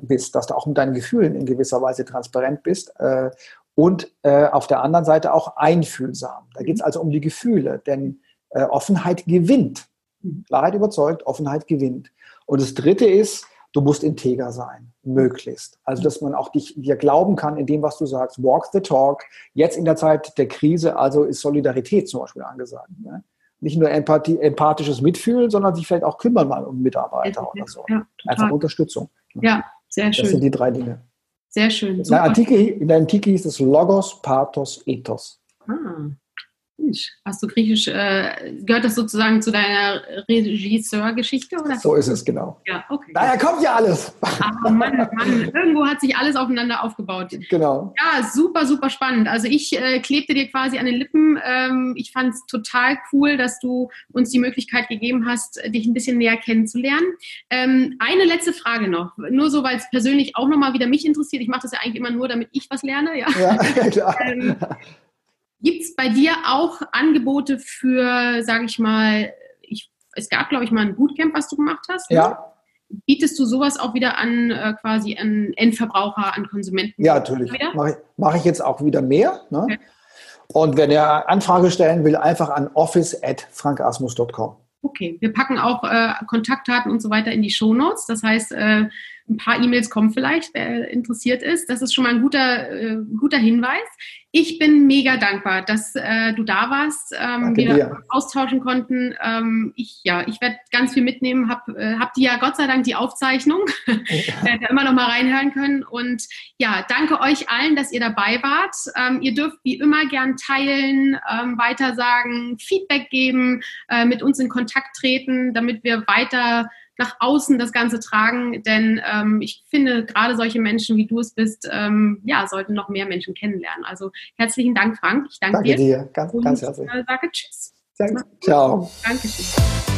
[SPEAKER 1] bist, dass du auch mit deinen Gefühlen in gewisser Weise transparent bist äh, und äh, auf der anderen Seite auch einfühlsam. Da geht es mhm. also um die Gefühle, denn äh, Offenheit gewinnt. Mhm. Klarheit überzeugt, Offenheit gewinnt. Und das Dritte ist, du musst integer sein, möglichst. Also, dass man auch dich, dir glauben kann in dem, was du sagst. Walk the talk. Jetzt in der Zeit der Krise, also ist Solidarität zum Beispiel angesagt. Ne? Nicht nur Empathie, empathisches Mitfühlen, sondern sich vielleicht auch kümmern mal um Mitarbeiter ja, oder so. Ja, Einfach Unterstützung.
[SPEAKER 2] Ja, sehr schön.
[SPEAKER 1] Das sind die drei Dinge.
[SPEAKER 2] Sehr schön.
[SPEAKER 1] In der, Antike, in der Antike hieß es Logos, Pathos, Ethos.
[SPEAKER 2] Ah. Mensch, hast du Griechisch, äh, gehört das sozusagen zu deiner Regisseurgeschichte?
[SPEAKER 1] So ist es, genau. Ja, okay. Daher kommt ja alles.
[SPEAKER 2] Ach Mann, Mann, irgendwo hat sich alles aufeinander aufgebaut.
[SPEAKER 1] Genau.
[SPEAKER 2] Ja, super, super spannend. Also ich äh, klebte dir quasi an den Lippen. Ähm, ich fand es total cool, dass du uns die Möglichkeit gegeben hast, dich ein bisschen näher kennenzulernen. Ähm, eine letzte Frage noch, nur so, weil es persönlich auch nochmal wieder mich interessiert. Ich mache das ja eigentlich immer nur, damit ich was lerne. Ja, ja [laughs] klar. ähm, Gibt es bei dir auch Angebote für, sage ich mal, ich, es gab, glaube ich, mal ein Bootcamp, was du gemacht hast?
[SPEAKER 1] Ne? Ja.
[SPEAKER 2] Bietest du sowas auch wieder an, äh, quasi an Endverbraucher, an Konsumenten?
[SPEAKER 1] Ja, natürlich. Mache ich, mach ich, jetzt auch wieder mehr. Ne? Okay. Und wenn er Anfrage stellen will, einfach an office.frankasmus.com.
[SPEAKER 2] Okay, wir packen auch äh, Kontaktdaten und so weiter in die Shownotes. Das heißt, äh, ein paar E-Mails kommen vielleicht, wer interessiert ist. Das ist schon mal ein guter, äh, guter Hinweis. Ich bin mega dankbar, dass äh, du da warst, ähm, wir dir. austauschen konnten. Ähm, ich ja, ich werde ganz viel mitnehmen. Hab, äh, hab die ja Gott sei Dank die Aufzeichnung, [laughs] werde immer noch mal reinhören können. Und ja, danke euch allen, dass ihr dabei wart. Ähm, ihr dürft wie immer gern teilen, ähm, weitersagen, Feedback geben, äh, mit uns in Kontakt treten, damit wir weiter nach außen das Ganze tragen, denn ähm, ich finde, gerade solche Menschen, wie du es bist, ähm, ja, sollten noch mehr Menschen kennenlernen. Also herzlichen Dank, Frank. Ich danke,
[SPEAKER 1] danke
[SPEAKER 2] dir.
[SPEAKER 1] dir. Ganz, ganz herzlich.
[SPEAKER 2] Äh, sage Tschüss.
[SPEAKER 1] Danke. Ciao.
[SPEAKER 2] Dankeschön.